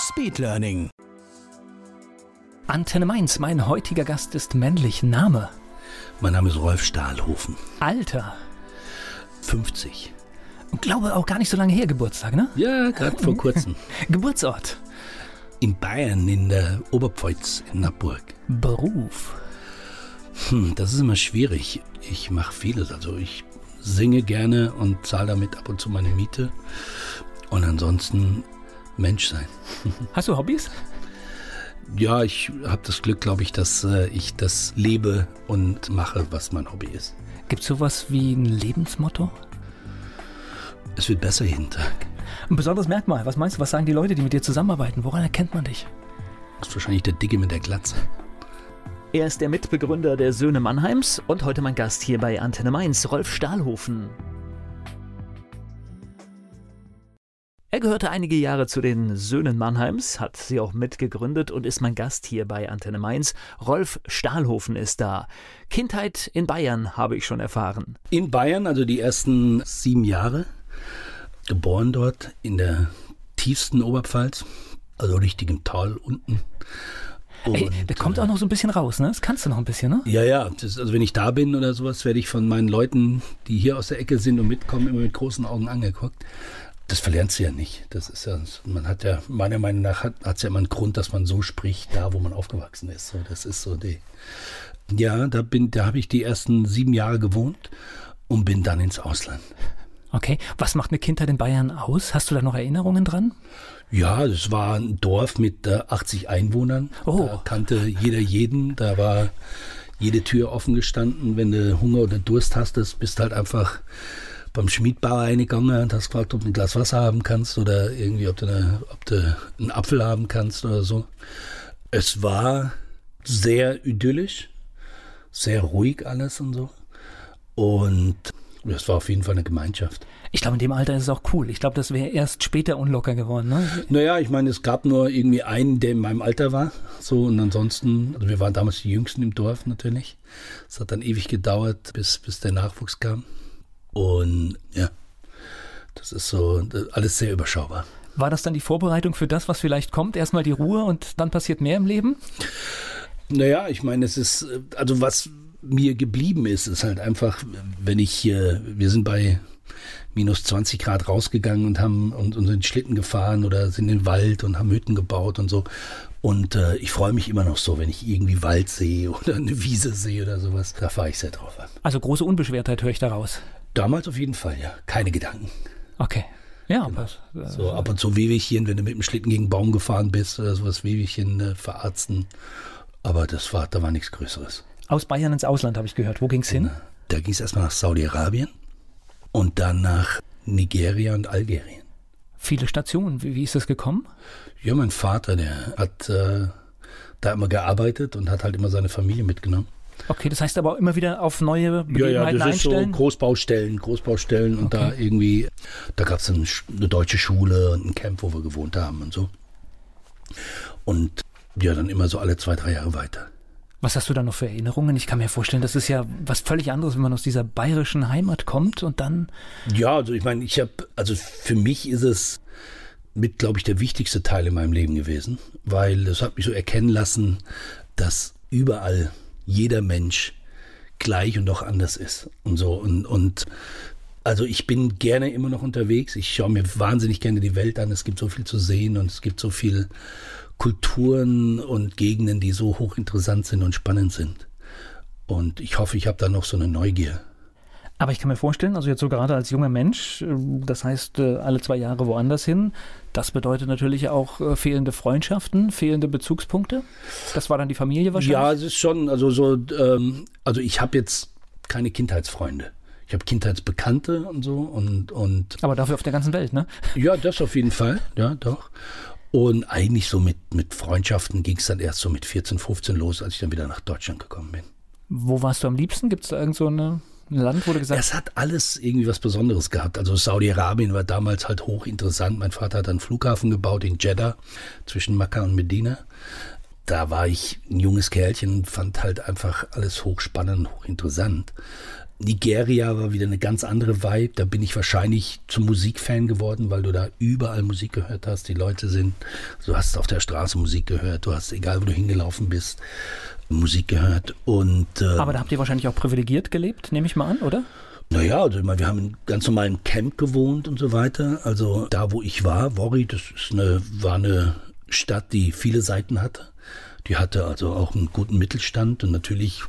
Speedlearning. Antenne Mainz, mein heutiger Gast ist männlich. Name? Mein Name ist Rolf Stahlhofen. Alter? 50. Und glaube auch gar nicht so lange her Geburtstag, ne? Ja, gerade vor kurzem. Geburtsort? In Bayern, in der Oberpfalz, in Nappburg. Beruf? Hm, das ist immer schwierig. Ich mache vieles. Also ich singe gerne und zahle damit ab und zu meine Miete. Und ansonsten Mensch sein. Hast du Hobbys? Ja, ich habe das Glück, glaube ich, dass äh, ich das lebe und mache, was mein Hobby ist. Gibt es sowas wie ein Lebensmotto? Es wird besser jeden Tag. Ein besonderes Merkmal. Was meinst du, was sagen die Leute, die mit dir zusammenarbeiten? Woran erkennt man dich? Das ist wahrscheinlich der Dicke mit der Glatze. Er ist der Mitbegründer der Söhne Mannheims und heute mein Gast hier bei Antenne Mainz, Rolf Stahlhofen. Er gehörte einige Jahre zu den Söhnen Mannheims, hat sie auch mitgegründet und ist mein Gast hier bei Antenne Mainz. Rolf Stahlhofen ist da. Kindheit in Bayern habe ich schon erfahren. In Bayern, also die ersten sieben Jahre, geboren dort in der tiefsten Oberpfalz, also richtig im Tal unten. Und, Ey, der kommt auch noch so ein bisschen raus, ne? Das kannst du noch ein bisschen, ne? Ja, ja. Das, also wenn ich da bin oder sowas, werde ich von meinen Leuten, die hier aus der Ecke sind und mitkommen, immer mit großen Augen angeguckt das verlernt sie ja nicht. Das ist ja, man hat ja, meiner Meinung nach hat es ja immer einen Grund, dass man so spricht, da wo man aufgewachsen ist. So, das ist so die. Ja, da bin, da habe ich die ersten sieben Jahre gewohnt und bin dann ins Ausland. Okay, was macht eine Kindheit in Bayern aus? Hast du da noch Erinnerungen dran? Ja, es war ein Dorf mit äh, 80 Einwohnern. Oh. Da kannte jeder jeden. Da war jede Tür offen gestanden. Wenn du Hunger oder Durst hast, bist halt einfach beim Schmiedbauer reingegangen und hast gefragt, ob du ein Glas Wasser haben kannst oder irgendwie, ob du, eine, ob du einen Apfel haben kannst oder so. Es war sehr idyllisch, sehr ruhig alles und so. Und es war auf jeden Fall eine Gemeinschaft. Ich glaube, in dem Alter ist es auch cool. Ich glaube, das wäre erst später unlocker geworden. Ne? Naja, ich meine, es gab nur irgendwie einen, der in meinem Alter war. So, und ansonsten, also wir waren damals die Jüngsten im Dorf natürlich. Es hat dann ewig gedauert, bis, bis der Nachwuchs kam. Und ja, das ist so alles sehr überschaubar. War das dann die Vorbereitung für das, was vielleicht kommt? Erstmal die Ruhe und dann passiert mehr im Leben? Naja, ich meine, es ist, also was mir geblieben ist, ist halt einfach, wenn ich hier, wir sind bei minus 20 Grad rausgegangen und haben und, und sind Schlitten gefahren oder sind in den Wald und haben Hütten gebaut und so. Und äh, ich freue mich immer noch so, wenn ich irgendwie Wald sehe oder eine Wiese sehe oder sowas. Da fahre ich sehr drauf an. Also große Unbeschwertheit höre ich daraus. Damals auf jeden Fall, ja. Keine Gedanken. Okay. Ja, genau. aber, äh, so ab und zu Wehwehchen, wenn du mit dem Schlitten gegen einen Baum gefahren bist oder sowas, Wehwehchen äh, verarzten. Aber das war, da war nichts Größeres. Aus Bayern ins Ausland habe ich gehört. Wo ging es hin? Da ging es erstmal nach Saudi-Arabien und dann nach Nigeria und Algerien. Viele Stationen. Wie, wie ist das gekommen? Ja, mein Vater, der hat äh, da immer gearbeitet und hat halt immer seine Familie mitgenommen. Okay, das heißt aber auch immer wieder auf neue Begebenheiten ja, ja, das einstellen? Ist so Großbaustellen, Großbaustellen und okay. da irgendwie, da gab es eine, eine deutsche Schule und ein Camp, wo wir gewohnt haben und so. Und ja, dann immer so alle zwei, drei Jahre weiter. Was hast du da noch für Erinnerungen? Ich kann mir vorstellen, das ist ja was völlig anderes, wenn man aus dieser bayerischen Heimat kommt und dann. Ja, also ich meine, ich habe, also für mich ist es mit, glaube ich, der wichtigste Teil in meinem Leben gewesen, weil es hat mich so erkennen lassen, dass überall jeder Mensch gleich und doch anders ist und so und, und also ich bin gerne immer noch unterwegs. Ich schaue mir wahnsinnig gerne die Welt an. Es gibt so viel zu sehen und es gibt so viele Kulturen und Gegenden, die so hochinteressant sind und spannend sind. Und ich hoffe, ich habe da noch so eine Neugier. Aber ich kann mir vorstellen, also jetzt so gerade als junger Mensch, äh, das heißt äh, alle zwei Jahre woanders hin, das bedeutet natürlich auch äh, fehlende Freundschaften, fehlende Bezugspunkte. Das war dann die Familie wahrscheinlich? Ja, es ist schon, also so, ähm, also ich habe jetzt keine Kindheitsfreunde. Ich habe Kindheitsbekannte und so und, und. Aber dafür auf der ganzen Welt, ne? Ja, das auf jeden Fall, ja, doch. Und eigentlich so mit, mit Freundschaften ging es dann erst so mit 14, 15 los, als ich dann wieder nach Deutschland gekommen bin. Wo warst du am liebsten? Gibt es da irgend so eine ein Land, wo gesagt Es hat alles irgendwie was Besonderes gehabt. Also Saudi-Arabien war damals halt hochinteressant. Mein Vater hat einen Flughafen gebaut in Jeddah zwischen Mekka und Medina. Da war ich ein junges Kerlchen, fand halt einfach alles hochspannend, hochinteressant. Nigeria war wieder eine ganz andere Vibe. Da bin ich wahrscheinlich zum Musikfan geworden, weil du da überall Musik gehört hast. Die Leute sind, du hast auf der Straße Musik gehört, du hast, egal wo du hingelaufen bist, Musik gehört. Und, äh, Aber da habt ihr wahrscheinlich auch privilegiert gelebt, nehme ich mal an, oder? Naja, also wir haben in ganz normalen Camp gewohnt und so weiter. Also da, wo ich war, Worry, das ist eine, war eine Stadt, die viele Seiten hatte. Die hatte also auch einen guten Mittelstand und natürlich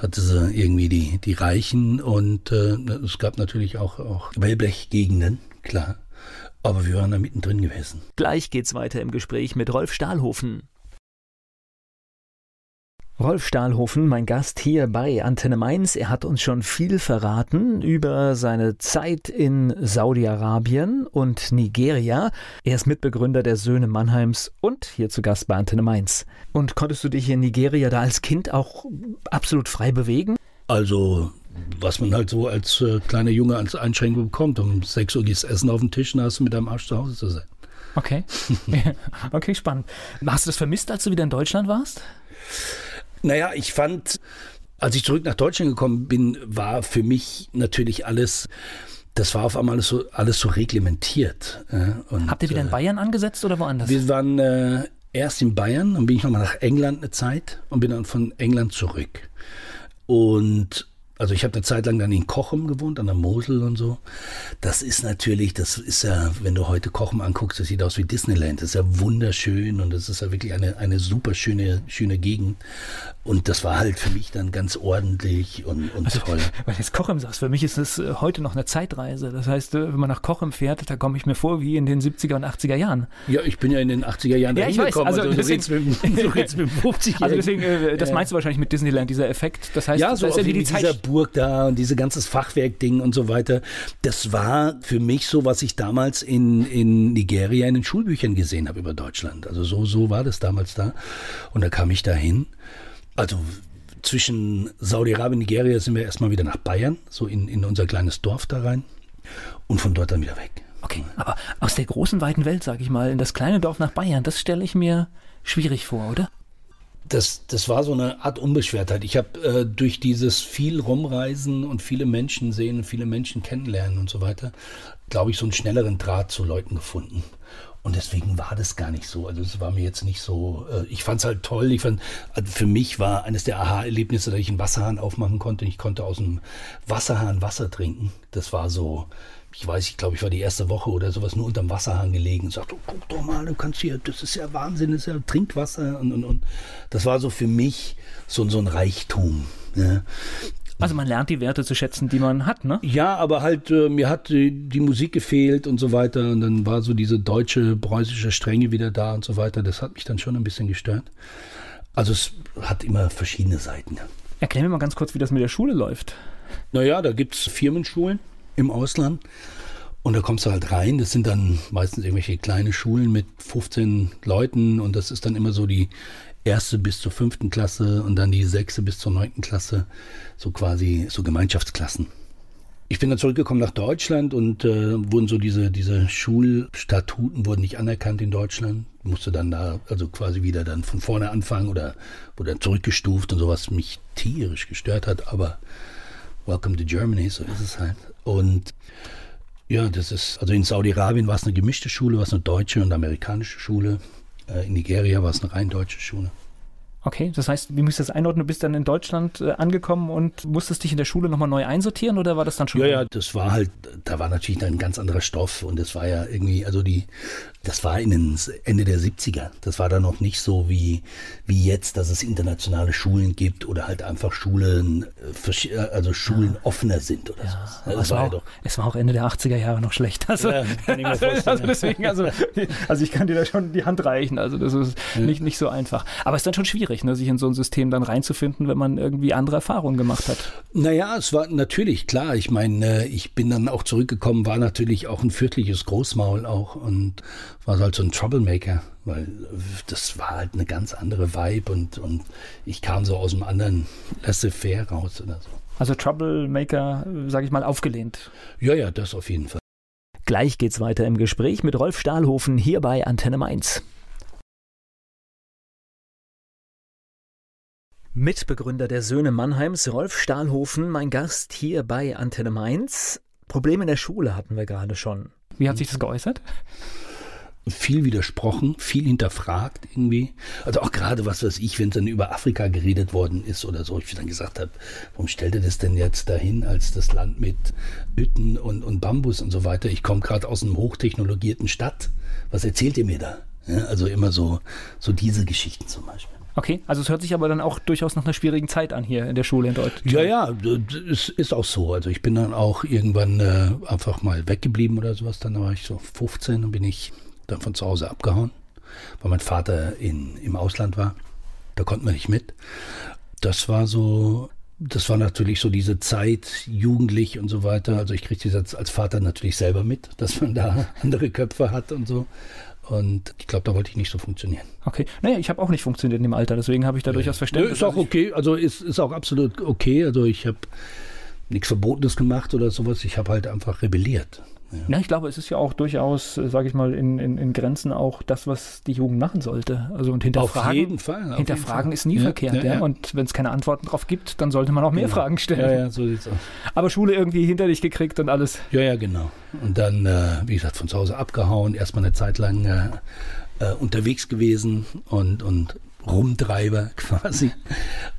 hatte sie irgendwie die, die Reichen und äh, es gab natürlich auch, auch Wellblechgegenden, klar. Aber wir waren da mittendrin gewesen. Gleich geht's weiter im Gespräch mit Rolf Stahlhofen. Rolf Stahlhofen, mein Gast hier bei Antenne Mainz. Er hat uns schon viel verraten über seine Zeit in Saudi-Arabien und Nigeria. Er ist Mitbegründer der Söhne Mannheims und hier zu Gast bei Antenne Mainz. Und konntest du dich in Nigeria da als Kind auch absolut frei bewegen? Also, was man halt so als äh, kleiner Junge als Einschränkung bekommt. Um 6 Uhr gehst Essen auf den Tisch und hast du mit deinem Arsch zu Hause zu sein. Okay. okay, spannend. Hast du das vermisst, als du wieder in Deutschland warst? Naja, ich fand, als ich zurück nach Deutschland gekommen bin, war für mich natürlich alles das war auf einmal alles so, alles so reglementiert. Und, Habt ihr wieder in äh, Bayern angesetzt oder woanders? Wir waren äh, erst in Bayern, dann bin ich nochmal nach England eine Zeit und bin dann von England zurück. Und also ich habe eine Zeit lang dann in Kochem gewohnt, an der Mosel und so. Das ist natürlich, das ist ja, wenn du heute Kochem anguckst, das sieht aus wie Disneyland. Das ist ja wunderschön und das ist ja wirklich eine, eine super schöne, schöne Gegend. Und das war halt für mich dann ganz ordentlich und, und also, toll. Weil jetzt Kochem sagst, für mich ist es äh, heute noch eine Zeitreise. Das heißt, äh, wenn man nach Kochem fährt, da komme ich mir vor wie in den 70er und 80er Jahren. Ja, ich bin ja in den 80er Jahren ja, ich weiß. Also, also deswegen, mit, so mit 50 Also deswegen, äh, das meinst du wahrscheinlich mit Disneyland, dieser Effekt. Das heißt, ja, so das ist ja wie die Zeit Burg da und diese ganzes Fachwerkding und so weiter. Das war für mich so, was ich damals in, in Nigeria in den Schulbüchern gesehen habe über Deutschland. Also so, so war das damals da. Und da kam ich da hin. Also zwischen Saudi-Arabien und Nigeria sind wir erstmal wieder nach Bayern, so in, in unser kleines Dorf da rein. Und von dort dann wieder weg. Okay, aber aus der großen, weiten Welt, sag ich mal, in das kleine Dorf nach Bayern, das stelle ich mir schwierig vor, oder? Das, das war so eine Art Unbeschwertheit. Ich habe äh, durch dieses viel rumreisen und viele Menschen sehen, viele Menschen kennenlernen und so weiter, glaube ich, so einen schnelleren Draht zu Leuten gefunden. Und deswegen war das gar nicht so. Also es war mir jetzt nicht so. Äh, ich fand es halt toll. Ich fand, also für mich war eines der Aha-Erlebnisse, dass ich einen Wasserhahn aufmachen konnte. Ich konnte aus dem Wasserhahn Wasser trinken. Das war so ich weiß, ich glaube, ich war die erste Woche oder sowas nur unterm Wasserhahn gelegen und sagte, oh, guck doch mal, du kannst hier, das ist ja Wahnsinn, das ist ja Trinkwasser und, und, und. Das war so für mich so, so ein Reichtum. Ja. Also man lernt die Werte zu schätzen, die man hat, ne? Ja, aber halt, äh, mir hat die, die, Musik gefehlt und so weiter. Und dann war so diese deutsche, preußische Strenge wieder da und so weiter. Das hat mich dann schon ein bisschen gestört. Also es hat immer verschiedene Seiten. Erklär mir mal ganz kurz, wie das mit der Schule läuft. Naja, da gibt es Firmenschulen im Ausland. Und da kommst du halt rein. Das sind dann meistens irgendwelche kleine Schulen mit 15 Leuten und das ist dann immer so die erste bis zur fünften Klasse und dann die sechste bis zur neunten Klasse. So quasi so Gemeinschaftsklassen. Ich bin dann zurückgekommen nach Deutschland und äh, wurden so diese, diese Schulstatuten wurden nicht anerkannt in Deutschland. Musste dann da also quasi wieder dann von vorne anfangen oder wurde dann zurückgestuft und sowas mich tierisch gestört hat, aber Welcome to Germany, so ist es halt. Und ja, das ist, also in Saudi-Arabien war es eine gemischte Schule, war es eine deutsche und amerikanische Schule. Äh, in Nigeria war es eine rein deutsche Schule. Okay, das heißt, wie musst du das einordnen? Du bist dann in Deutschland äh, angekomgen und musstest dich in der Schule nochmal neu einsortieren oder war das dann schon? Ja, ja, das war halt, da war natürlich ein ganz anderer Stoff und das war ja irgendwie, also die, das war in den Ende der 70er. Das war dann noch nicht so wie, wie jetzt, dass es internationale Schulen gibt oder halt einfach Schulen, äh, äh, also Schulen ja. offener sind oder ja. so. Es war, auch, es war auch Ende der 80er Jahre noch schlecht. Also, ja, kann ich mir vorstellen. also deswegen, also, also ich kann dir da schon die Hand reichen. Also das ist nicht, nicht so einfach. Aber es ist dann schon schwierig schwierig, ne, sich in so ein System dann reinzufinden, wenn man irgendwie andere Erfahrungen gemacht hat. Naja, es war natürlich klar. Ich meine, ich bin dann auch zurückgekommen, war natürlich auch ein fürchtliches Großmaul auch und war halt so ein Troublemaker, weil das war halt eine ganz andere Vibe und, und ich kam so aus einem anderen laissez-faire raus oder so. Also Troublemaker, sage ich mal, aufgelehnt. Ja, ja, das auf jeden Fall. Gleich geht's weiter im Gespräch mit Rolf Stahlhofen hier bei Antenne Mainz. Mitbegründer der Söhne Mannheims, Rolf Stahlhofen, mein Gast hier bei Antenne Mainz. Probleme in der Schule hatten wir gerade schon. Wie hat sich das geäußert? Viel widersprochen, viel hinterfragt irgendwie. Also auch gerade was weiß ich, wenn dann über Afrika geredet worden ist oder so, ich dann gesagt habe, warum stellt ihr das denn jetzt dahin als das Land mit Hütten und, und Bambus und so weiter? Ich komme gerade aus einem hochtechnologierten Stadt. Was erzählt ihr mir da? Ja, also immer so, so diese Geschichten zum Beispiel. Okay, also es hört sich aber dann auch durchaus nach einer schwierigen Zeit an hier in der Schule in Deutschland. Ja, ja, es ist auch so. Also ich bin dann auch irgendwann äh, einfach mal weggeblieben oder sowas. Dann war ich so 15 und bin ich dann von zu Hause abgehauen, weil mein Vater in, im Ausland war. Da konnten wir nicht mit. Das war so, das war natürlich so diese Zeit, jugendlich und so weiter. Also ich kriege das als Vater natürlich selber mit, dass man da andere Köpfe hat und so. Und ich glaube, da wollte ich nicht so funktionieren. Okay. Naja, ich habe auch nicht funktioniert in dem Alter, deswegen habe ich da ja. durchaus Verständnis. Ja, ist auch okay, also ist, ist auch absolut okay. Also ich habe nichts Verbotenes gemacht oder sowas. Ich habe halt einfach rebelliert. Ja. ja. ich glaube, es ist ja auch durchaus, äh, sage ich mal, in, in, in, Grenzen auch das, was die Jugend machen sollte. Also und hinterfragen. Auf jeden Fall. Auf hinterfragen jeden ist nie ja, verkehrt, ja, Und wenn es keine Antworten drauf gibt, dann sollte man auch mehr genau. Fragen stellen. Ja, ja, so sieht's aus. Aber Schule irgendwie hinter dich gekriegt und alles. Ja, ja, genau. Und dann, äh, wie gesagt, von zu Hause abgehauen, erstmal eine Zeit lang äh, äh, unterwegs gewesen und, und Rumtreiber quasi.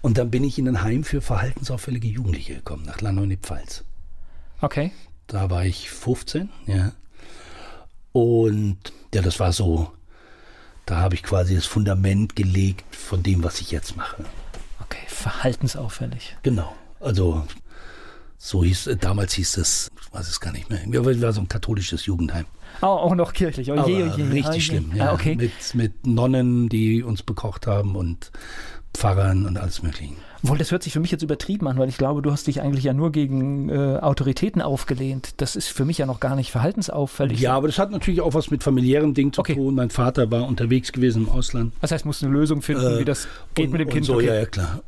Und dann bin ich in ein Heim für verhaltensauffällige Jugendliche gekommen, nach Lanau in die Pfalz. Okay. Da war ich 15, ja. Und ja, das war so, da habe ich quasi das Fundament gelegt von dem, was ich jetzt mache. Okay, verhaltensauffällig. Genau. Also so hieß damals hieß es, ich weiß es gar nicht mehr. War so ein katholisches Jugendheim. Oh, auch noch kirchlich. Oh, je, oh je, richtig oh, je. schlimm. Ja, ah, okay. mit, mit Nonnen, die uns bekocht haben und Pfarrern und alles Mögliche. Obwohl, das hört sich für mich jetzt übertrieben an, weil ich glaube, du hast dich eigentlich ja nur gegen äh, Autoritäten aufgelehnt. Das ist für mich ja noch gar nicht verhaltensauffällig. Ja, aber das hat natürlich auch was mit familiären Dingen zu okay. tun. Mein Vater war unterwegs gewesen im Ausland. Das heißt, musst eine Lösung finden, äh, wie das geht und, mit dem Kind. So, okay. ja, ja, klar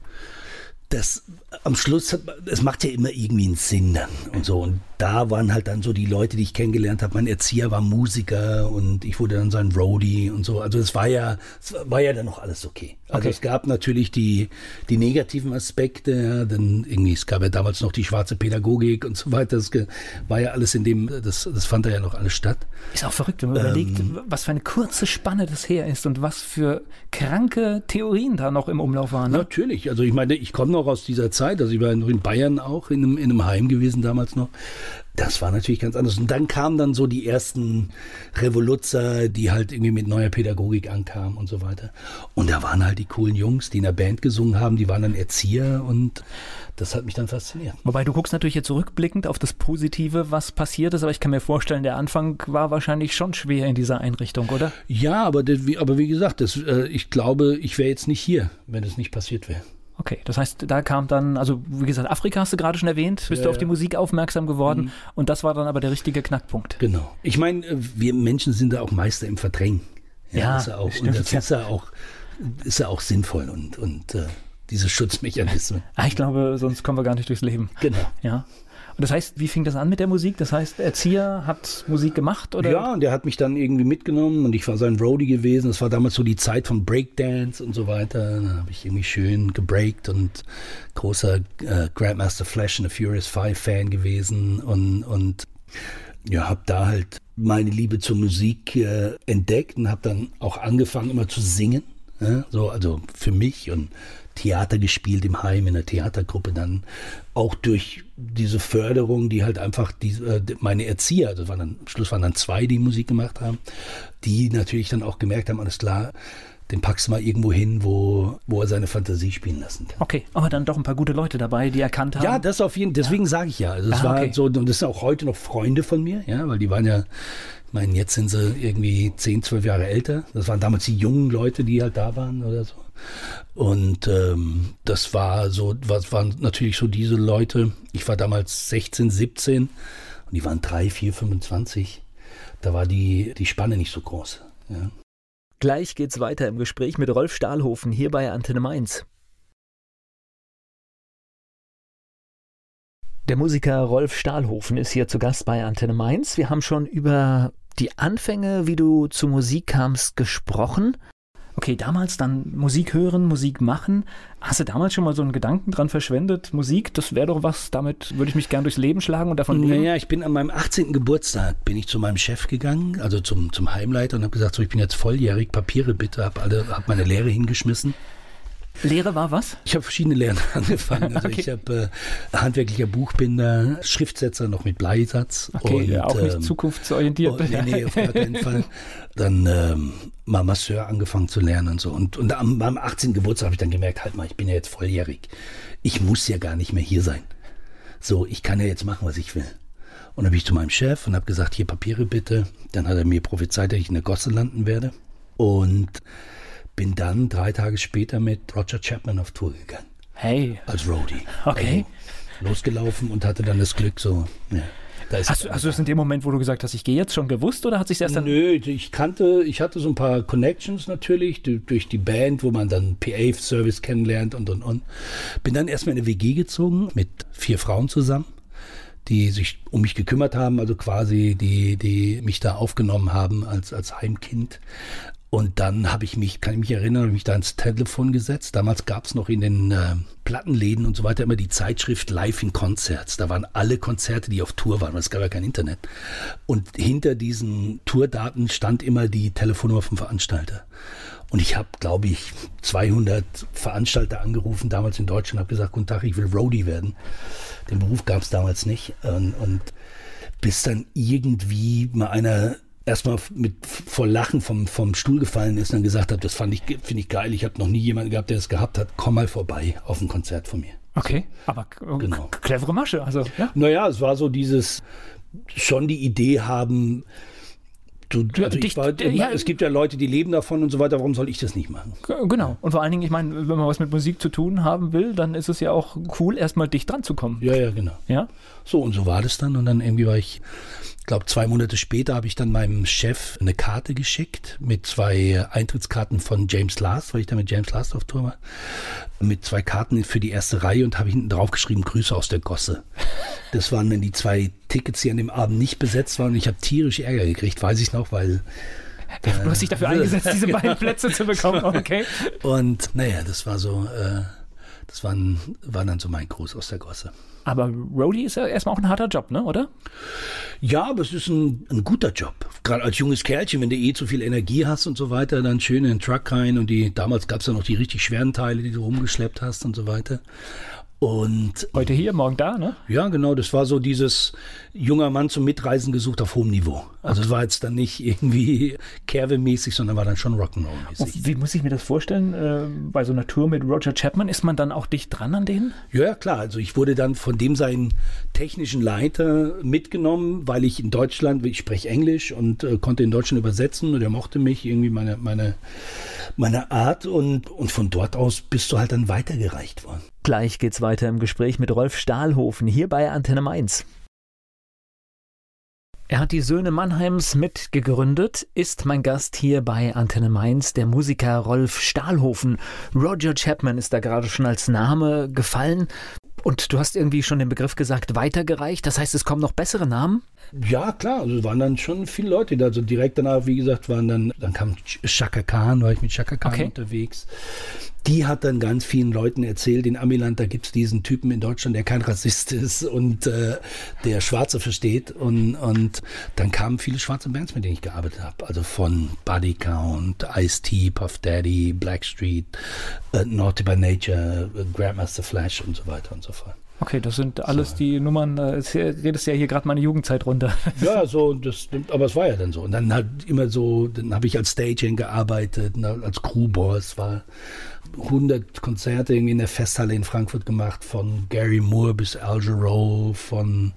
das am Schluss hat es macht ja immer irgendwie einen Sinn dann und so und da waren halt dann so die Leute, die ich kennengelernt habe. Mein Erzieher war Musiker und ich wurde dann sein Roadie und so. Also es war ja es war ja dann noch alles okay. Also okay. es gab natürlich die die negativen Aspekte, ja, denn irgendwie es gab ja damals noch die schwarze Pädagogik und so weiter. Das war ja alles in dem das das fand da ja noch alles statt. Ist auch verrückt, wenn man ähm, überlegt, was für eine kurze Spanne das her ist und was für kranke Theorien da noch im Umlauf waren. Ne? Natürlich, also ich meine, ich komme noch aus dieser Zeit, also ich war in Bayern auch in einem, in einem Heim gewesen damals noch. Das war natürlich ganz anders. Und dann kamen dann so die ersten Revoluzzer, die halt irgendwie mit neuer Pädagogik ankamen und so weiter. Und da waren halt die coolen Jungs, die in der Band gesungen haben, die waren dann Erzieher und das hat mich dann fasziniert. Wobei du guckst natürlich jetzt zurückblickend auf das Positive, was passiert ist, aber ich kann mir vorstellen, der Anfang war wahrscheinlich schon schwer in dieser Einrichtung, oder? Ja, aber, aber wie gesagt, das, äh, ich glaube, ich wäre jetzt nicht hier, wenn es nicht passiert wäre. Okay, das heißt, da kam dann, also wie gesagt, Afrika hast du gerade schon erwähnt, bist ja, du auf die Musik aufmerksam geworden mhm. und das war dann aber der richtige Knackpunkt. Genau. Ich meine, äh, wir Menschen sind da auch Meister im Verdrängen. Ja, ja ist auch, stimmt, und das ja. ist ja auch, ist ja auch sinnvoll und, und äh, diese Schutzmechanismen. Ah, ich glaube, sonst kommen wir gar nicht durchs Leben. Genau. Ja. Und das heißt, wie fing das an mit der Musik? Das heißt, Erzieher hat Musik gemacht? Oder? Ja, und der hat mich dann irgendwie mitgenommen und ich war sein Roadie gewesen. Das war damals so die Zeit von Breakdance und so weiter. Da habe ich irgendwie schön gebreakt und großer äh, Grandmaster Flash and the Furious Five Fan gewesen und, und ja, habe da halt meine Liebe zur Musik äh, entdeckt und habe dann auch angefangen immer zu singen. Ja, so, also für mich und Theater gespielt im Heim, in der Theatergruppe dann auch durch diese Förderung, die halt einfach die, äh, meine Erzieher, also waren dann, am Schluss waren dann zwei, die Musik gemacht haben, die natürlich dann auch gemerkt haben, alles klar, den packst du mal irgendwo hin, wo, wo er seine Fantasie spielen lassen kann. Okay, aber dann doch ein paar gute Leute dabei, die erkannt haben. Ja, das auf jeden Fall. Deswegen ja. sage ich ja. Also es ah, war okay. so, und das sind auch heute noch Freunde von mir, ja, weil die waren ja, ich meine, jetzt sind sie irgendwie 10, 12 Jahre älter. Das waren damals die jungen Leute, die halt da waren oder so. Und ähm, das war so, was waren natürlich so diese Leute. Ich war damals 16, 17 und die waren 3, 4, 25. Da war die, die Spanne nicht so groß. Ja. Gleich geht's weiter im Gespräch mit Rolf Stahlhofen hier bei Antenne Mainz. Der Musiker Rolf Stahlhofen ist hier zu Gast bei Antenne Mainz. Wir haben schon über die Anfänge, wie du zur Musik kamst, gesprochen okay, damals dann Musik hören, Musik machen. Hast du damals schon mal so einen Gedanken dran verschwendet? Musik, das wäre doch was, damit würde ich mich gern durchs Leben schlagen und davon leben? Naja, ich bin an meinem 18. Geburtstag, bin ich zu meinem Chef gegangen, also zum, zum Heimleiter und habe gesagt, so, ich bin jetzt volljährig, Papiere bitte, habe hab meine Lehre hingeschmissen. Lehre war was? Ich habe verschiedene Lehren angefangen. Also okay. ich habe äh, handwerklicher Buchbinder, Schriftsetzer noch mit Bleisatz. Okay, und, ja, auch nicht ähm, zukunftsorientiert. Oh, nee, nee, auf gar keinen Fall. Dann ähm, mal Masseur angefangen zu lernen und so. Und, und am, am 18. Geburtstag habe ich dann gemerkt, halt mal, ich bin ja jetzt volljährig. Ich muss ja gar nicht mehr hier sein. So, ich kann ja jetzt machen, was ich will. Und dann bin ich zu meinem Chef und habe gesagt, hier Papiere bitte. Dann hat er mir prophezeit, dass ich in der Gosse landen werde. Und bin dann drei Tage später mit Roger Chapman auf Tour gegangen. Hey. Als Roadie. Okay. Also losgelaufen und hatte dann das Glück so. Ja. Da hast, du, hast du das in dem Moment, wo du gesagt hast, ich gehe jetzt schon gewusst oder hat sich erst dann. Nö, ich kannte, ich hatte so ein paar Connections natürlich durch die Band, wo man dann PA-Service kennenlernt und und und. Bin dann erstmal in eine WG gezogen mit vier Frauen zusammen, die sich um mich gekümmert haben, also quasi die, die mich da aufgenommen haben als, als Heimkind. Und dann habe ich mich, kann ich mich erinnern, habe mich da ins Telefon gesetzt. Damals gab es noch in den äh, Plattenläden und so weiter immer die Zeitschrift Live in Concerts. Da waren alle Konzerte, die auf Tour waren, weil es gab ja kein Internet. Und hinter diesen Tourdaten stand immer die Telefonnummer vom Veranstalter. Und ich habe, glaube ich, 200 Veranstalter angerufen, damals in Deutschland, habe gesagt, guten Tag, ich will Roadie werden. Den Beruf gab es damals nicht. Und, und bis dann irgendwie mal einer erstmal mit vor Lachen vom, vom Stuhl gefallen ist und gesagt hat, das fand ich, finde ich geil, ich habe noch nie jemanden gehabt, der das gehabt hat, komm mal vorbei auf ein Konzert von mir. Okay, aber genau. clevere Masche, also ja. Naja, es war so dieses, schon die Idee haben, Du, also Dich, war, ja, es gibt ja Leute, die leben davon und so weiter. Warum soll ich das nicht machen? Genau. Und vor allen Dingen, ich meine, wenn man was mit Musik zu tun haben will, dann ist es ja auch cool, erstmal dicht dran zu kommen. Ja, ja, genau. Ja. So, und so war das dann. Und dann irgendwie war ich ich glaube, zwei Monate später habe ich dann meinem Chef eine Karte geschickt mit zwei Eintrittskarten von James Last, weil ich da mit James Last auf Tour war, mit zwei Karten für die erste Reihe und habe hinten drauf geschrieben, Grüße aus der Gosse. Das waren dann die zwei Tickets, die an dem Abend nicht besetzt waren und ich habe tierisch Ärger gekriegt, weiß ich noch, weil Du hast dich dafür eingesetzt, diese beiden Plätze zu bekommen, okay. Und naja, das war so, äh, das war, war dann so mein Gruß aus der Gosse. Aber Roadie ist ja erstmal auch ein harter Job, ne, oder? Ja, aber es ist ein, ein guter Job. Gerade als junges Kerlchen, wenn du eh zu viel Energie hast und so weiter, dann schön in den Truck rein und die, damals gab es ja noch die richtig schweren Teile, die du rumgeschleppt hast und so weiter. Und heute hier, morgen da, ne? Ja, genau. Das war so dieses junger Mann zum Mitreisen gesucht auf hohem Niveau. Also es war jetzt dann nicht irgendwie Kerwe-mäßig, sondern war dann schon Rock'n'Roll-mäßig. Wie muss ich mir das vorstellen? Äh, bei so einer Tour mit Roger Chapman ist man dann auch dicht dran an denen? Ja, klar. Also ich wurde dann von dem seinen technischen Leiter mitgenommen, weil ich in Deutschland, ich spreche Englisch und äh, konnte in Deutschland übersetzen und er mochte mich irgendwie meine meine meine Art und und von dort aus bist du halt dann weitergereicht worden. Gleich geht's weiter im Gespräch mit Rolf Stahlhofen hier bei Antenne Mainz. Er hat die Söhne Mannheims mitgegründet, ist mein Gast hier bei Antenne Mainz, der Musiker Rolf Stahlhofen. Roger Chapman ist da gerade schon als Name gefallen. Und du hast irgendwie schon den Begriff gesagt, weitergereicht. Das heißt, es kommen noch bessere Namen? Ja, klar, also waren dann schon viele Leute da. Also direkt danach, wie gesagt, waren dann, dann kam Chaka Khan, war ich mit Chaka Khan okay. unterwegs. Die hat dann ganz vielen Leuten erzählt, in Amiland, da gibt es diesen Typen in Deutschland, der kein Rassist ist und äh, der Schwarze versteht. Und, und dann kamen viele schwarze Bands, mit denen ich gearbeitet habe. Also von Body Count, Ice-T, Puff Daddy, Blackstreet, äh, Naughty by Nature, Grandmaster Flash und so weiter und so fort. Okay, das sind alles so. die Nummern, äh, redest ja hier gerade meine Jugendzeit runter. ja, so, das stimmt, aber es war ja dann so. Und dann halt immer so, dann habe ich als Staging gearbeitet, als Crewboss, war 100 Konzerte irgendwie in der Festhalle in Frankfurt gemacht, von Gary Moore bis Al Jarreau, von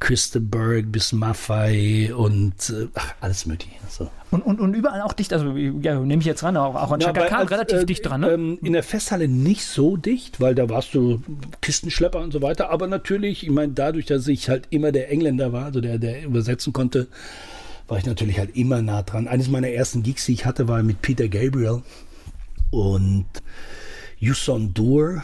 Christenberg bis Maffei und äh, ach, alles mögliche. So. Und, und, und überall auch dicht, also ja, nehme ich jetzt ran, auch, auch an ja, Chaka Khan relativ äh, dicht dran. Ne? Ähm, in der Festhalle nicht so dicht, weil da warst du Kistenschlepper und so weiter, aber natürlich, ich meine, dadurch, dass ich halt immer der Engländer war, also der, der übersetzen konnte, war ich natürlich halt immer nah dran. Eines meiner ersten Gigs, die ich hatte, war mit Peter Gabriel und Yuson Dur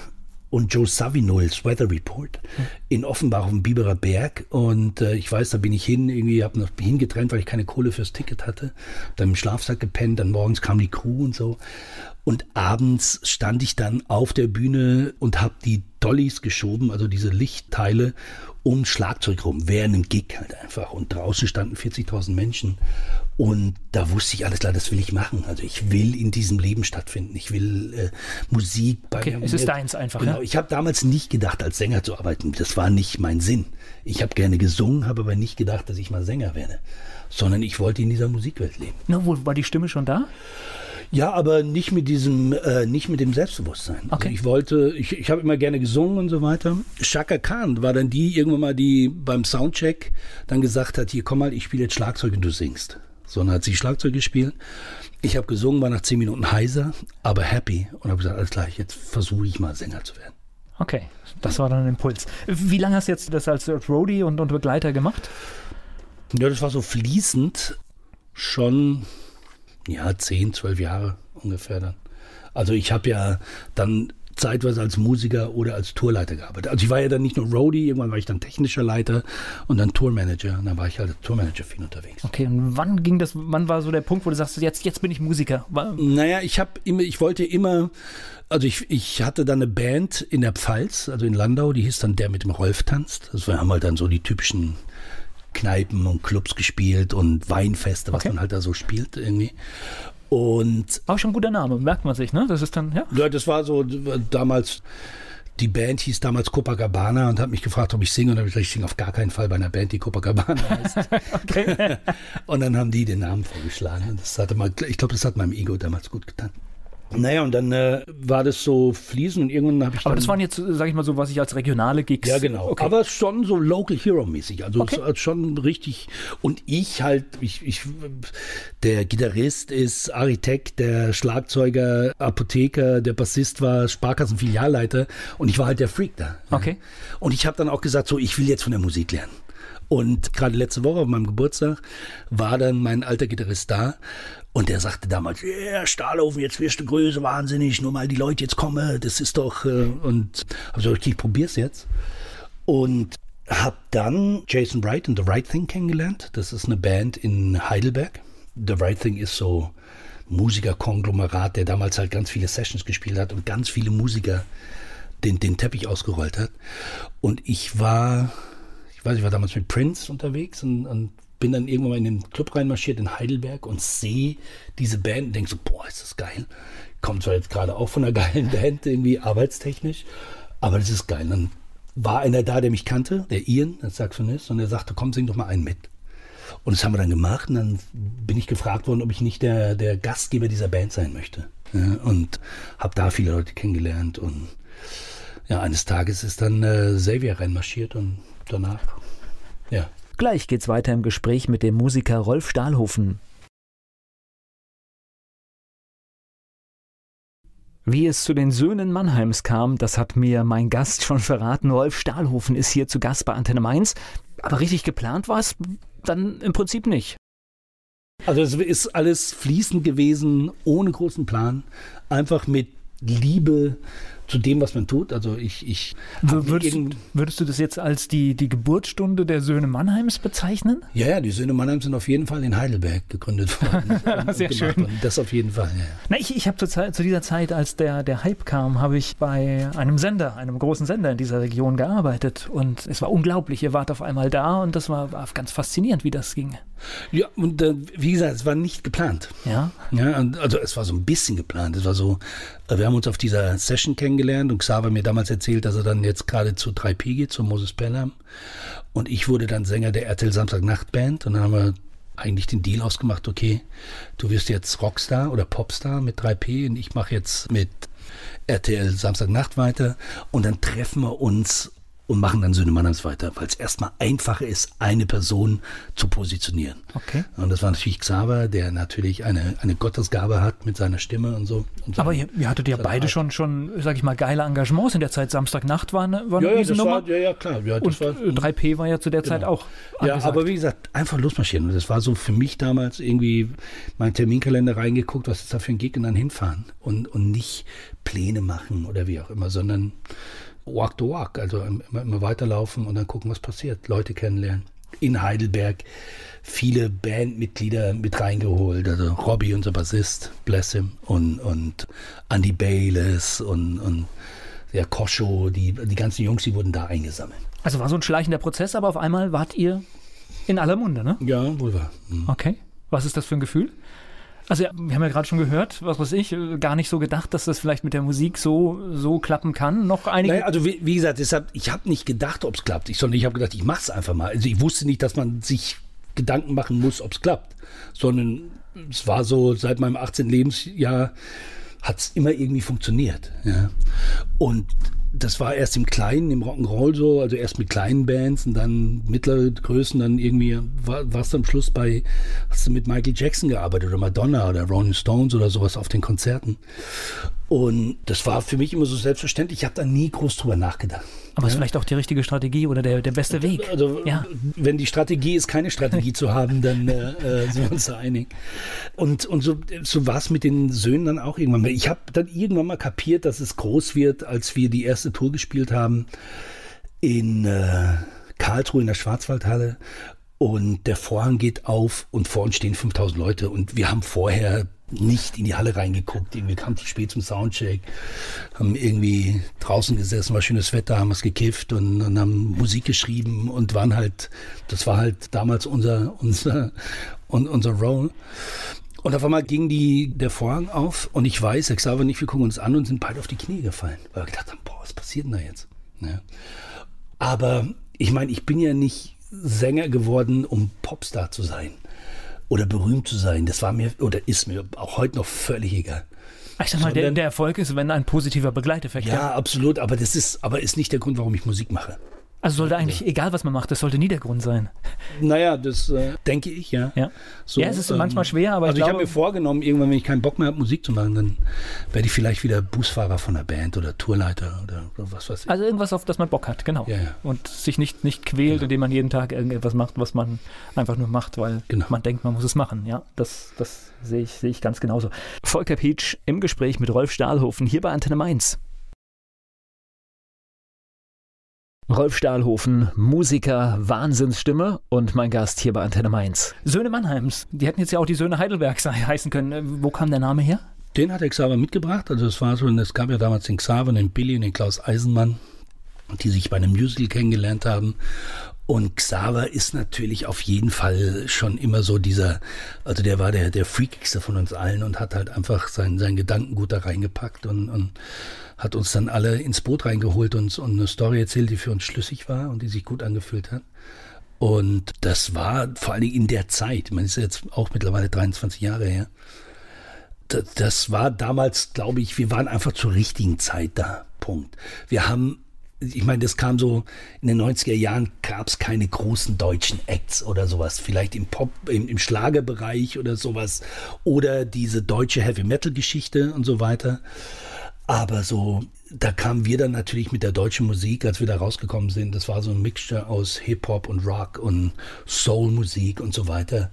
und Joe Savinol's Weather Report in Offenbach auf dem Biberer Berg. Und äh, ich weiß, da bin ich hin, irgendwie habe noch hingetrennt, weil ich keine Kohle fürs Ticket hatte. Dann im Schlafsack gepennt, dann morgens kam die Crew und so. Und abends stand ich dann auf der Bühne und habe die Dollys geschoben, also diese Lichtteile, um Schlagzeug rum, während einem Gig halt einfach. Und draußen standen 40.000 Menschen. Und da wusste ich alles klar, das will ich machen. Also ich will in diesem Leben stattfinden. Ich will äh, Musik bei okay, mir. Es ist deins einfach. Genau. Ja? Ich habe damals nicht gedacht, als Sänger zu arbeiten. Das war nicht mein Sinn. Ich habe gerne gesungen, habe aber nicht gedacht, dass ich mal Sänger werde. Sondern ich wollte in dieser Musikwelt leben. Na, wo war die Stimme schon da? Ja, aber nicht mit diesem, äh, nicht mit dem Selbstbewusstsein. Also okay. Also ich wollte, ich, ich habe immer gerne gesungen und so weiter. Shaka Khan war dann die irgendwann mal, die beim Soundcheck dann gesagt hat, hier komm mal, ich spiele jetzt Schlagzeug und du singst. So, dann hat sie Schlagzeug gespielt. Ich habe gesungen, war nach zehn Minuten heiser, aber happy und habe gesagt, alles klar, jetzt versuche ich mal Sänger zu werden. Okay, das war dann ein Impuls. Wie lange hast du jetzt das als Roadie und, und Begleiter gemacht? Ja, das war so fließend schon ja, zehn, zwölf Jahre ungefähr dann. Also ich habe ja dann zeitweise als Musiker oder als Tourleiter gearbeitet. Also ich war ja dann nicht nur Roadie, irgendwann war ich dann technischer Leiter und dann Tourmanager. Und dann war ich halt als Tourmanager viel unterwegs. Okay, und wann ging das, wann war so der Punkt, wo du sagst, jetzt, jetzt bin ich Musiker? Naja, ich habe immer, ich wollte immer, also ich, ich hatte dann eine Band in der Pfalz, also in Landau, die hieß dann Der mit dem Rolf tanzt. Das haben halt dann so die typischen Kneipen und Clubs gespielt und Weinfeste, was okay. man halt da so spielt irgendwie. Und auch schon ein guter Name, merkt man sich, ne? Das ist dann, ja. Ja, das war so damals. Die Band hieß damals Copacabana und hat mich gefragt, ob ich singe. Und habe ich gesagt, ich singe auf gar keinen Fall bei einer Band, die Copacabana heißt. und dann haben die den Namen vorgeschlagen. Das hatte mal, ich glaube, das hat meinem Ego damals gut getan. Naja, und dann äh, war das so fließen und irgendwann habe ich. Aber das waren jetzt, sag ich mal so, was ich als regionale Gigs. Ja, genau. Okay. Aber schon so Local Hero-mäßig. Also okay. schon richtig. Und ich halt, ich, ich, der Gitarrist ist Architekt, der Schlagzeuger, Apotheker, der Bassist war Sparkassenfilialleiter und ich war halt der Freak da. Okay. Und ich habe dann auch gesagt, so, ich will jetzt von der Musik lernen. Und gerade letzte Woche auf meinem Geburtstag war dann mein alter Gitarrist da und der sagte damals, ja, yeah, Stahlhofen, jetzt wirst du Größe, wahnsinnig, nur mal die Leute jetzt kommen, das ist doch, äh, und hab so, okay, ich probier's jetzt. Und hab dann Jason Wright und The Right Thing kennengelernt. Das ist eine Band in Heidelberg. The Right Thing ist so Musikerkonglomerat, der damals halt ganz viele Sessions gespielt hat und ganz viele Musiker den, den Teppich ausgerollt hat. Und ich war, ich weiß, ich war damals mit Prince unterwegs und, und bin dann irgendwann mal in den Club reinmarschiert in Heidelberg und sehe diese Band und denke so, boah, ist das geil. Kommt zwar jetzt gerade auch von einer geilen Band, irgendwie arbeitstechnisch, aber das ist geil. Dann war einer da, der mich kannte, der Ian, der Saxonist, und der sagte, komm, sing doch mal einen mit. Und das haben wir dann gemacht und dann bin ich gefragt worden, ob ich nicht der, der Gastgeber dieser Band sein möchte. Ja, und habe da viele Leute kennengelernt und ja, eines Tages ist dann äh, Xavier reinmarschiert und danach, ja, Gleich geht's weiter im Gespräch mit dem Musiker Rolf Stahlhofen. Wie es zu den Söhnen Mannheims kam, das hat mir mein Gast schon verraten. Rolf Stahlhofen ist hier zu Gast bei Antenne Mainz. Aber richtig geplant war es dann im Prinzip nicht. Also es ist alles fließend gewesen, ohne großen Plan, einfach mit Liebe zu dem, was man tut. Also ich, ich würdest, würdest, du das jetzt als die, die Geburtsstunde der Söhne Mannheims bezeichnen? Ja, ja, die Söhne Mannheims sind auf jeden Fall in Heidelberg gegründet worden. Sehr schön. Worden. Das auf jeden Fall. Ja. Na, ich ich habe zu, zu, dieser Zeit, als der, der Hype kam, habe ich bei einem Sender, einem großen Sender in dieser Region gearbeitet und es war unglaublich. Ihr wart auf einmal da und das war, war ganz faszinierend, wie das ging. Ja, und äh, wie gesagt, es war nicht geplant. Ja. Ja, also es war so ein bisschen geplant. Es war so, äh, wir haben uns auf dieser Session kennengelernt kennengelernt und Xaver mir damals erzählt, dass er dann jetzt gerade zu 3P geht, zu Moses Pelham. Und ich wurde dann Sänger der RTL Samstagnachtband und dann haben wir eigentlich den Deal ausgemacht, okay, du wirst jetzt Rockstar oder Popstar mit 3P und ich mache jetzt mit RTL Samstagnacht weiter und dann treffen wir uns und machen dann Söhne Mannheims weiter, weil es erstmal einfacher ist, eine Person zu positionieren. Okay. Und das war natürlich Xaver, der natürlich eine, eine Gottesgabe hat mit seiner Stimme und so. Und Aber ihr, ihr hattet ja beide schon, schon, sag ich mal, geile Engagements in der Zeit. Samstagnacht war eine, war eine ja, ja, Nummer. war, ja, ja, klar. Ja, und war, 3P war ja zu der Zeit Genau. auch Ja, angesagt. aber wie gesagt, einfach losmarschieren. Und das war so für mich damals irgendwie mein Terminkalender reingeguckt, was ist da für ein und dann hinfahren. Und, und nicht Pläne machen oder wie auch immer, sondern walk the walk. Also immer, immer weiterlaufen und dann gucken, was passiert. Leute kennenlernen. In Heidelberg viele Bandmitglieder mit reingeholt. Also Robbie, unser Bassist, bless him, und, und Andy Bayless und, und ja, Koscho, die, die ganzen Jungs, die wurden da eingesammelt. Also war so ein schleichender Prozess, aber auf einmal wart ihr in aller Munde, ne? Ja, wohl wahr. Mhm. Okay. Was ist das für ein Gefühl? Also wir haben ja gerade schon gehört, was weiß ich, äh, gar nicht so gedacht, dass das vielleicht mit der Musik so, so klappen kann. Noch einige. Naja, also wie, wie gesagt, deshalb, ich habe nicht gedacht, ob es klappt. Ich, sondern ich habe gedacht, ich mache es einfach mal. Also ich wusste nicht, dass man sich Gedanken machen muss, ob es klappt. Sondern es war so, seit meinem 18. Lebensjahr hat es immer irgendwie funktioniert. Ja. Und das war erst im Kleinen, im Rock'n'Roll so, also erst mit kleinen Bands und dann mittlere Größen, dann irgendwie war, warst du am Schluss bei, hast du mit Michael Jackson gearbeitet oder Madonna oder Rolling Stones oder sowas auf den Konzerten. Und das war für mich immer so selbstverständlich. Ich habe da nie groß drüber nachgedacht. Aber ist vielleicht auch die richtige Strategie oder der, der beste Weg. Also Ja. wenn die Strategie ist, keine Strategie zu haben, dann äh, äh, sind wir uns da einig. Und, und so, so war es mit den Söhnen dann auch irgendwann. Ich habe dann irgendwann mal kapiert, dass es groß wird, als wir die erste Tour gespielt haben in äh, Karlsruhe in der Schwarzwaldhalle. Und der Vorhang geht auf und vor uns stehen 5000 Leute. Und wir haben vorher nicht in die Halle reingeguckt. Wir kamen zu spät zum Soundcheck, haben irgendwie draußen gesessen, war schönes Wetter, haben was gekifft und, und haben Musik geschrieben und waren halt, das war halt damals unser, unser, un, unser Role. Und auf einmal ging die, der Vorhang auf und ich weiß, Xaver und ich, wir gucken uns an und sind beide auf die Knie gefallen, weil wir gedacht haben, boah, was passiert denn da jetzt? Ja. Aber ich meine, ich bin ja nicht Sänger geworden, um Popstar zu sein oder berühmt zu sein. Das war mir oder ist mir auch heute noch völlig egal. Ich sag mal, der, Sondern- der Erfolg ist, wenn ein positiver Begleiteffekt Ja, da- absolut, aber das ist, aber ist nicht der Grund, warum ich Musik mache. Also sollte eigentlich, egal was man macht, das sollte nie der Grund sein. Naja, das äh, denke ich, ja. Ja. So, ja, es ist manchmal schwer, aber also ich ich, habe mir vorgenommen, irgendwann, wenn ich keinen Bock mehr habe, Musik zu machen, dann werde ich vielleicht wieder Busfahrer von der Band oder Tourleiter oder, was weiß ich. also irgendwas, auf das man Bock hat, genau. Ja, ja. Und sich nicht, nicht quält, indem man jeden Tag irgendetwas macht, was man einfach nur macht, weil Genau. man denkt, man muss es machen. Ja, das, das sehe ich, sehe ich ganz genauso. Volker Pietsch im Gespräch mit Rolf Stahlhofen hier bei Antenne Mainz. Rolf Stahlhofen, Musiker, Wahnsinnsstimme und mein Gast hier bei Antenne Mainz. Söhne Mannheims, die hätten jetzt ja auch die Söhne Heidelbergs heißen können. Äh, Wo kam der Name her? Den hat der Xaver mitgebracht. Also es war so, es gab ja damals den Xaver, den Billy und den Klaus Eisenmann, die sich bei einem Musical kennengelernt haben. Und Xaver ist natürlich auf jeden Fall schon immer so dieser, also der war der, der freakigste von uns allen und hat halt einfach sein, sein Gedankengut da reingepackt und, und hat uns dann alle ins Boot reingeholt und, und eine Story erzählt, die für uns schlüssig war und die sich gut angefühlt hat. Und das war vor allen Dingen in der Zeit, das ist jetzt auch mittlerweile 23 Jahre her, das war damals, glaube ich, wir waren einfach zur richtigen Zeit da. Punkt. Wir haben, ich meine, das kam so, in den 90er Jahren gab es keine großen deutschen Acts oder sowas. Vielleicht im Pop, im, im Schlagerbereich oder sowas. Oder diese deutsche Heavy-Metal-Geschichte und so weiter. Aber so, da kamen wir dann natürlich mit der deutschen Musik, als wir da rausgekommen sind. Das war so ein Mixture aus Hip-Hop und Rock und Soul-Musik und so weiter.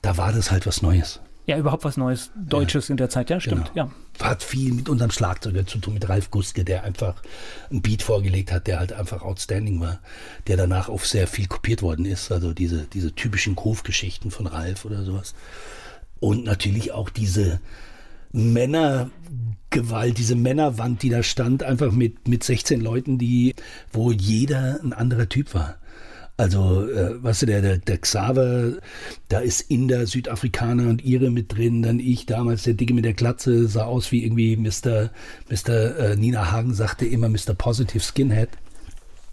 Da war das halt was Neues. Ja, überhaupt was Neues, Deutsches in der Zeit. Ja, stimmt. Genau. Ja. Hat viel mit unserem Schlagzeuger zu tun, mit Ralf Guske, der einfach einen Beat vorgelegt hat, der halt einfach outstanding war, der danach auf sehr viel kopiert worden ist. Also diese, diese typischen Groove-Geschichten von Ralf oder sowas. Und natürlich auch diese Männergewalt, diese Männerwand, die da stand, einfach mit, mit 16 Leuten, die, wo jeder ein anderer Typ war. Also, äh, weißt du, der, der, der Xaver, da ist Inder, Südafrikaner und Ire mit drin. Dann ich damals, der Dicke mit der Glatze, sah aus wie irgendwie Mr. Mr. Äh, Nina Hagen sagte immer Mr. Positive Skinhead.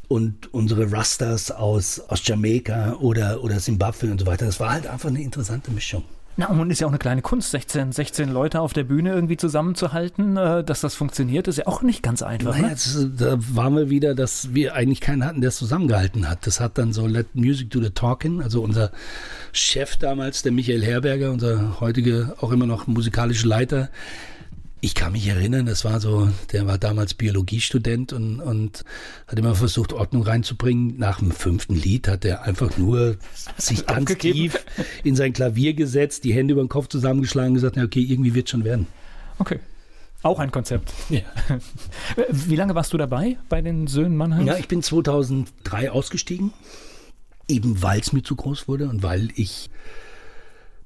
Und unsere Rastas aus, aus Jamaika oder, oder Zimbabwe und so weiter. Das war halt einfach eine interessante Mischung. Na, und ist ja auch eine kleine Kunst, 16, 16 Leute auf der Bühne irgendwie zusammenzuhalten, äh, dass das funktioniert, ist ja auch nicht ganz einfach. Naja, ne? da waren wir wieder, dass wir eigentlich keinen hatten, der es zusammengehalten hat. Das hat dann so Let Music do the Talking, also unser Chef damals, der Michael Herberger, unser heutige auch immer noch musikalische Leiter, ich kann mich erinnern, das war so, der war damals Biologiestudent und, und hat immer versucht, Ordnung reinzubringen. Nach dem fünften Lied hat er einfach nur sich ganz Abgegeben. tief in sein Klavier gesetzt, die Hände über den Kopf zusammengeschlagen und gesagt, na okay, irgendwie wird schon werden. Okay. Auch ein Konzept. Ja. Wie lange warst du dabei bei den Söhnen Mannheims? Ja, ich bin 2003 ausgestiegen, eben weil es mir zu groß wurde und weil ich,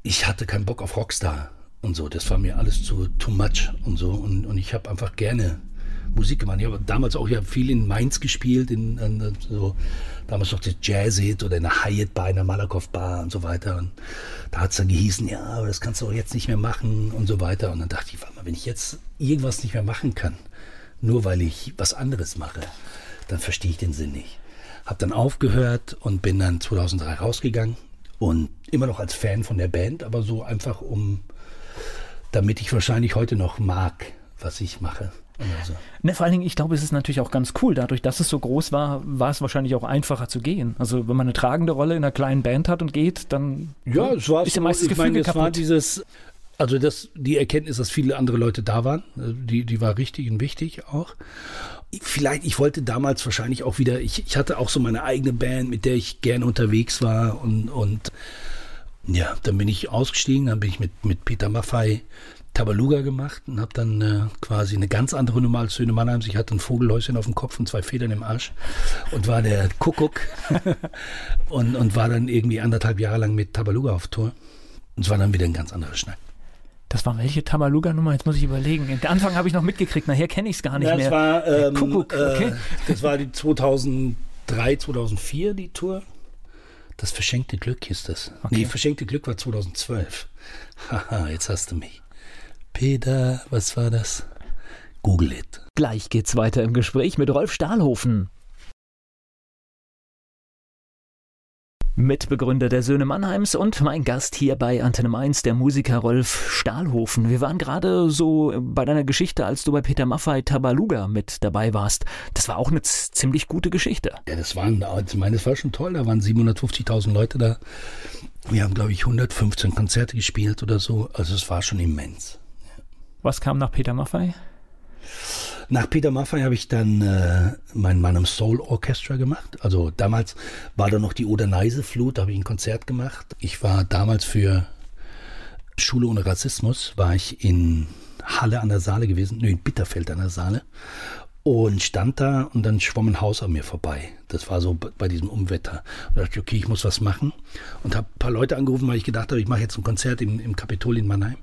ich hatte keinen Bock auf Rockstar und so. Das war mir alles zu too much und so. Und, und ich habe einfach gerne Musik gemacht. Ich habe damals auch ja viel in Mainz gespielt, in, in so damals noch das Jazzit oder in der Hyatt Bar, in der Malakoff Bar und so weiter. Und da hat es dann gehießen, ja, aber das kannst du auch jetzt nicht mehr machen und so weiter. Und dann dachte ich, warte mal, wenn ich jetzt irgendwas nicht mehr machen kann, nur weil ich was anderes mache, dann verstehe ich den Sinn nicht. Hab dann aufgehört und bin dann 2003 rausgegangen und immer noch als Fan von der Band, aber so einfach um, damit ich wahrscheinlich heute noch mag, was ich mache. Also. Ne, vor allen Dingen, ich glaube, es ist natürlich auch ganz cool. Dadurch, dass es so groß war, war es wahrscheinlich auch einfacher zu gehen. Also wenn man eine tragende Rolle in einer kleinen Band hat und geht, dann Ja, es war ist ja so, meistens ich meine, es war kaputt. dieses, also das, die Erkenntnis, dass viele andere Leute da waren, die, die war richtig und wichtig auch. Vielleicht, ich wollte damals wahrscheinlich auch wieder, ich, ich hatte auch so meine eigene Band, mit der ich gerne unterwegs war und, und ja, dann bin ich ausgestiegen, dann bin ich mit, mit Peter Maffei Tabaluga gemacht und habe dann äh, quasi eine ganz andere Nummer als Söhne Mannheims. Ich hatte ein Vogelhäuschen auf dem Kopf und zwei Federn im Arsch und war der Kuckuck und, und war dann irgendwie anderthalb Jahre lang mit Tabaluga auf Tour. Und es war dann wieder ein ganz anderer Schnack. das war welche Tabaluga-Nummer? Jetzt muss ich überlegen. Den Anfang habe ich noch mitgekriegt, nachher kenne ich es gar nicht Ja, mehr. war, ähm, Kuckuck, okay. äh, das war die 2003, 2004 die Tour. Das verschenkte Glück hieß das. Nee, verschenkte Glück war 2012. Haha, jetzt hast du mich. Peter, was war das? Google it. Gleich geht's weiter im Gespräch mit Rolf Stahlhofen. Mitbegründer der Söhne Mannheims und mein Gast hier bei Antenne Mainz, der Musiker Rolf Stahlhofen. Wir waren gerade so bei deiner Geschichte, als du bei Peter Maffei Tabaluga mit dabei warst. Das war auch eine ziemlich gute Geschichte. Ja, das waren, ich meine, das war schon toll. Da waren 750.000 Leute da. Wir haben, glaube ich, 115 Konzerte gespielt oder so. Also es war schon immens. Was kam nach Peter Maffei? Nach Peter Maffay habe ich dann äh, mein Mann Soul Orchestra gemacht. Also damals war da noch die Oder-Neise-Flut, da habe ich ein Konzert gemacht. Ich war damals für Schule ohne Rassismus, war ich in Halle an der Saale gewesen, nee, in Bitterfeld an der Saale. Und stand da und dann schwamm ein Haus an mir vorbei. Das war so bei diesem Umwetter. Und da dachte ich, okay, ich muss was machen. Und habe ein paar Leute angerufen, weil ich gedacht habe, ich mache jetzt ein Konzert im, im Kapitol in Mannheim.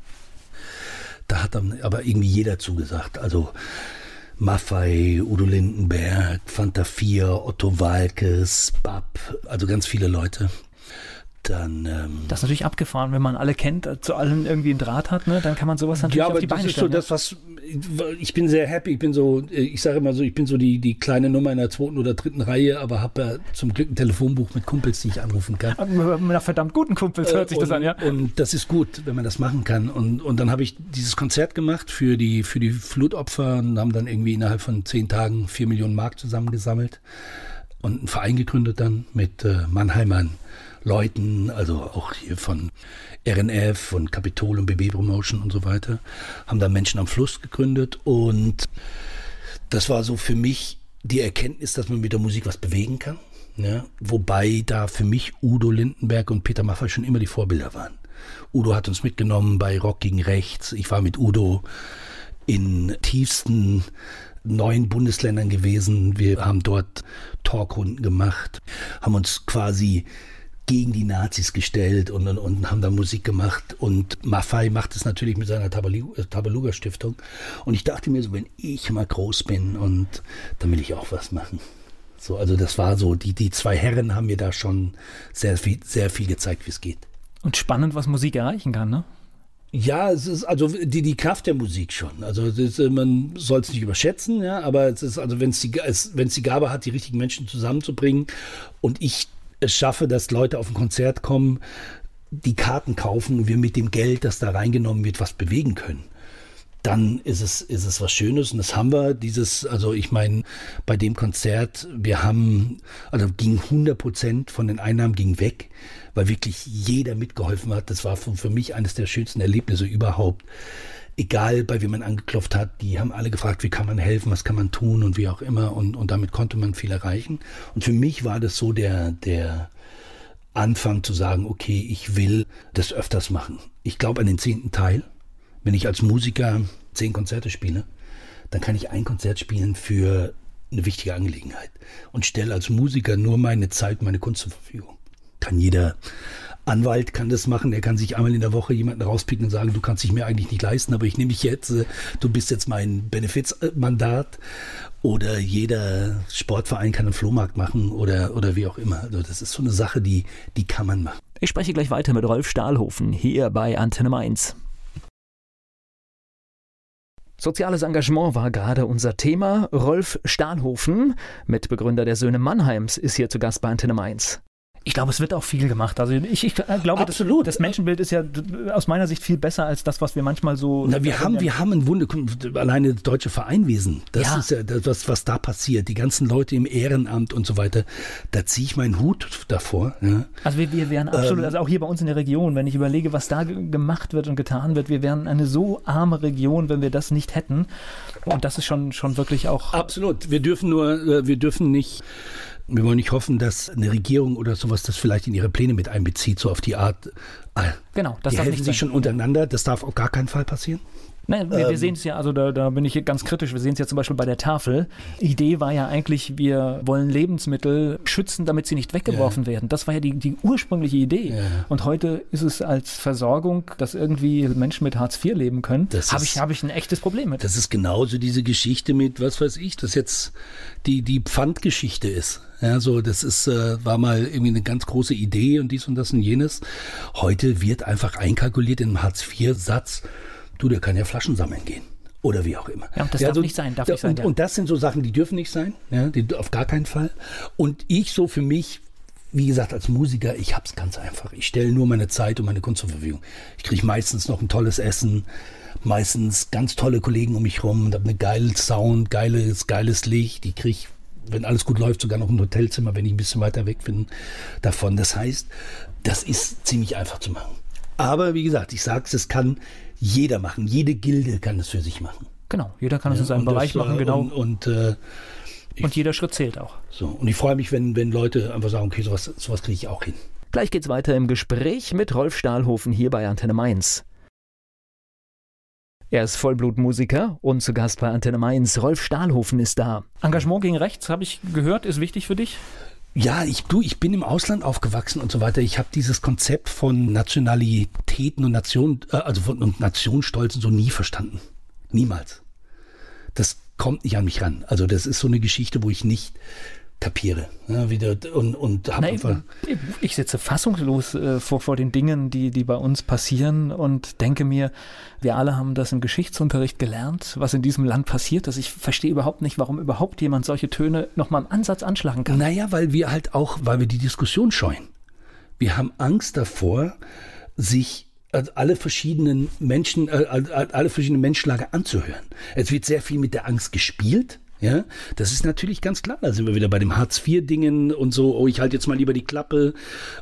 Da hat dann aber irgendwie jeder zugesagt. Also Maffei, Udo Lindenberg, Fanta 4, Otto Walkes, Bab, also ganz viele Leute. Dann, ähm, Das ist natürlich abgefahren, wenn man alle kennt, äh, zu allen irgendwie einen Draht hat, ne? dann kann man sowas natürlich ja, auf aber die das Beine ist so stellen. das, was ich bin sehr happy. Ich bin so, ich sage immer so, ich bin so die, die kleine Nummer in der zweiten oder dritten Reihe, aber habe ja zum Glück ein Telefonbuch mit Kumpels, die ich anrufen kann. ja. Nach verdammt guten Kumpels hört sich das und, an, ja. Und das ist gut, wenn man das machen kann. Und, und dann habe ich dieses Konzert gemacht für die, für die Flutopfer und haben dann irgendwie innerhalb von zehn Tagen vier Millionen Mark zusammengesammelt und einen Verein gegründet dann mit äh, Mannheimern Leuten, also auch hier von RNF und Capitol und BB Promotion und so weiter, haben da Menschen am Fluss gegründet und das war so für mich die Erkenntnis, dass man mit der Musik was bewegen kann. Ne? Wobei da für mich Udo Lindenberg und Peter Maffay schon immer die Vorbilder waren. Udo hat uns mitgenommen bei Rock gegen Rechts. Ich war mit Udo in tiefsten neuen Bundesländern gewesen. Wir haben dort Talkrunden gemacht, haben uns quasi gegen die Nazis gestellt und, und, und haben da Musik gemacht. Und Maffei macht es natürlich mit seiner äh, Tabaluga Stiftung. Und ich dachte mir so, wenn ich mal groß bin und dann will ich auch was machen. So, also das war so, die, die zwei Herren haben mir da schon sehr viel, sehr viel gezeigt, wie es geht. Und spannend, was Musik erreichen kann, ne? Ja, es ist also die, die Kraft der Musik schon. Also ist, man soll es nicht überschätzen, ja, aber es ist also, wenn es die, wenn es die Gabe hat, die richtigen Menschen zusammenzubringen und ich es schaffe, dass Leute auf ein Konzert kommen, die Karten kaufen und wir mit dem Geld, das da reingenommen wird, was bewegen können dann ist es, ist es was Schönes. Und das haben wir, dieses, also ich meine, bei dem Konzert, wir haben, also ging 100 Prozent von den Einnahmen ging weg, weil wirklich jeder mitgeholfen hat. Das war für, für mich eines der schönsten Erlebnisse überhaupt. Egal, bei wem man angeklopft hat, die haben alle gefragt, wie kann man helfen, was kann man tun und wie auch immer. Und, und damit konnte man viel erreichen. Und für mich war das so der, der, Anfang zu sagen, okay, ich will das öfters machen. Ich glaube an den zehnten Teil. Wenn ich als Musiker zehn Konzerte spiele, dann kann ich ein Konzert spielen für eine wichtige Angelegenheit und stelle als Musiker nur meine Zeit, meine Kunst zur Verfügung. Kann jeder Anwalt kann das machen, er kann sich einmal in der Woche jemanden rauspicken und sagen, du kannst dich mir eigentlich nicht leisten, aber ich nehme dich jetzt, du bist jetzt mein Benefizmandat oder jeder Sportverein kann einen Flohmarkt machen oder, oder wie auch immer. Also das ist so eine Sache, die, die kann man machen. Ich spreche gleich weiter mit Rolf Stahlhofen hier bei Antenne Mainz. Soziales Engagement war gerade unser Thema. Rolf Stahlhofen, Mitbegründer der Söhne Mannheims, ist hier zu Gast bei Antenne Mainz. Ich glaube, es wird auch viel gemacht. Also ich, ich glaube, Absolut. Das, das, Menschenbild ist ja aus meiner Sicht viel besser als das, was wir manchmal so. Na, wir haben, wir haben ein Wunder, alleine das deutsche Vereinwesen. Das ja. ist ja das, was, was da passiert. Die ganzen Leute im Ehrenamt und so weiter. Da ziehe ich meinen Hut davor. Ja. Also wir, wir wären absolut, ähm, also auch hier bei uns in der Region, wenn ich überlege, was da gemacht wird und getan wird, wir wären eine so arme Region, wenn wir das nicht hätten. Und das ist schon, schon wirklich auch. Absolut. Wir dürfen nur, äh, wir dürfen nicht wir wollen nicht hoffen, dass eine Regierung oder sowas das vielleicht in ihre Pläne mit einbezieht, so auf die Art. Ah, genau, das die darf helfen nicht sich schon untereinander. Das darf auf gar keinen Fall passieren. Nein, wir, ähm, wir sehen es ja, also da, da bin ich ganz kritisch, wir sehen es ja zum Beispiel bei der Tafel. Die Idee war ja eigentlich, wir wollen Lebensmittel schützen, damit sie nicht weggeworfen ja. werden. Das war ja die, die ursprüngliche Idee. Ja. Und heute ist es als Versorgung, dass irgendwie Menschen mit Hartz IV leben können, habe ich, hab ich ein echtes Problem mit. Das ist genauso diese Geschichte mit, was weiß ich, dass jetzt die, die Pfandgeschichte ist. Ja, so, das ist, äh, war mal irgendwie eine ganz große Idee und dies und das und jenes. Heute wird einfach einkalkuliert in einem Hartz-IV-Satz du, der kann ja Flaschen sammeln gehen. Oder wie auch immer. Ja, das ja, darf also, nicht sein. Darf nicht sein und, ja. und das sind so Sachen, die dürfen nicht sein. Ja, die, auf gar keinen Fall. Und ich so für mich, wie gesagt, als Musiker, ich habe es ganz einfach. Ich stelle nur meine Zeit und meine Kunst zur Verfügung. Ich kriege meistens noch ein tolles Essen, meistens ganz tolle Kollegen um mich rum und habe eine geile Sound, geiles, geiles Licht. Ich kriege, wenn alles gut läuft, sogar noch ein Hotelzimmer, wenn ich ein bisschen weiter weg bin davon. Das heißt, das ist ziemlich einfach zu machen. Aber wie gesagt, ich sage es, es kann jeder machen. Jede Gilde kann es für sich machen. Genau, jeder kann es in seinem Bereich das, machen, genau. Und, und, äh, ich, und, jeder Schritt zählt auch. So, und ich freue mich, wenn, wenn Leute einfach sagen, okay, sowas, sowas kriege ich auch hin. Gleich geht's weiter im Gespräch mit Rolf Stahlhofen hier bei Antenne Mainz. Er ist Vollblutmusiker und zu Gast bei Antenne Mainz. Rolf Stahlhofen ist da. Engagement gegen rechts, habe ich gehört, ist wichtig für dich? Ja, ich, du, ich bin im Ausland aufgewachsen und so weiter. Ich habe dieses Konzept von Nationalitäten und Nation, äh, also von und Nationsstolzen so nie verstanden. Niemals. Das kommt nicht an mich ran. Also das ist so eine Geschichte, wo ich nicht kapiere. Ja, wieder, und und hab einfach ich sitze fassungslos äh, vor, vor den Dingen, die, die bei uns passieren und denke mir, wir alle haben das im Geschichtsunterricht gelernt, was in diesem Land passiert ist. Ich verstehe überhaupt nicht, warum überhaupt jemand solche Töne nochmal im Ansatz anschlagen kann. Naja, weil wir halt auch, weil wir die Diskussion scheuen. Wir haben Angst davor, sich also alle verschiedenen Menschen, äh, alle verschiedenen Menschenlager anzuhören. Es wird sehr viel mit der Angst gespielt ja, das ist natürlich ganz klar. Da sind wir wieder bei dem Hartz-IV-Dingen und so, oh, ich halte jetzt mal lieber die Klappe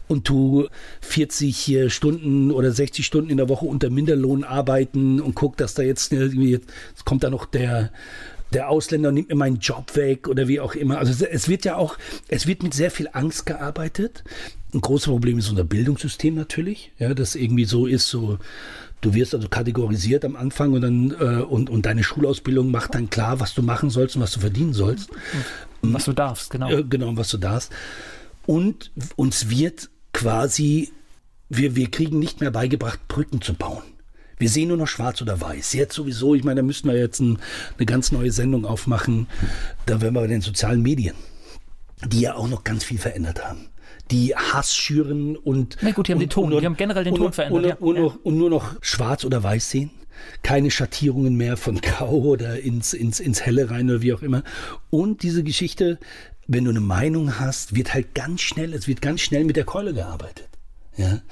und tu 40 Stunden oder 60 Stunden in der Woche unter Minderlohn arbeiten und guck, dass da jetzt irgendwie, jetzt kommt da noch der, der Ausländer nimmt mir meinen Job weg oder wie auch immer. Also es wird ja auch, es wird mit sehr viel Angst gearbeitet. Ein großes Problem ist unser Bildungssystem natürlich, ja, das irgendwie so ist, so Du wirst also kategorisiert am Anfang und dann äh, und, und deine Schulausbildung macht dann klar, was du machen sollst und was du verdienen sollst. Und was du darfst, genau. Äh, genau, was du darfst. Und uns wird quasi, wir, wir kriegen nicht mehr beigebracht, Brücken zu bauen. Wir sehen nur noch schwarz oder weiß. Jetzt sowieso, ich meine, da müssten wir jetzt ein, eine ganz neue Sendung aufmachen. Da wären wir bei den sozialen Medien. die ja auch noch ganz viel verändert haben die Hass schüren und. Na gut, die haben und, den Ton, und, die haben generell den und, Ton verändert. Und, ja. und, nur noch schwarz oder weiß sehen. Keine Schattierungen mehr von Grau oder ins, ins, ins Helle rein oder wie auch immer. Und diese Geschichte, wenn du eine Meinung hast, wird halt ganz schnell, es wird ganz schnell mit der Keule gearbeitet. Ja.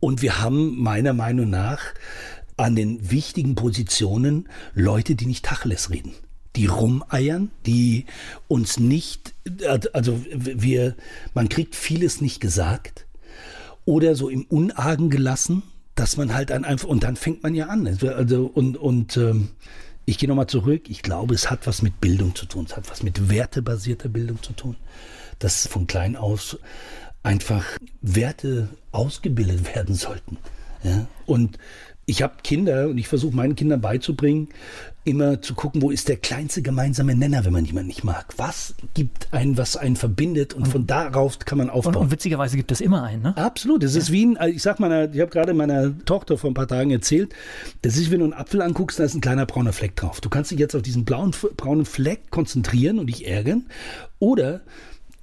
Und wir haben meiner Meinung nach an den wichtigen Positionen Leute, die nicht Tacheles reden die rumeiern, die uns nicht, also wir, man kriegt vieles nicht gesagt oder so im Unargen gelassen, dass man halt einfach, und dann fängt man ja an. Also, und, und ähm, ich gehe nochmal zurück, ich glaube, es hat was mit Bildung zu tun, es hat was mit wertebasierter Bildung zu tun, dass von klein aus einfach Werte ausgebildet werden sollten. Ja? Und ich habe Kinder und ich versuche meinen Kindern beizubringen, immer zu gucken, wo ist der kleinste gemeinsame Nenner, wenn man jemanden nicht mag. Was gibt einen, was einen verbindet und, und von darauf kann man aufbauen. Und, und, witzigerweise gibt es immer einen, ne? Absolut. Das ja. ist wie ein, ich sag meiner, ich habe gerade meiner Tochter vor ein paar Tagen erzählt, das ist, wenn du einen Apfel anguckst, da ist ein kleiner brauner Fleck drauf. Du kannst dich jetzt auf diesen blauen, braunen Fleck konzentrieren und dich ärgern. Oder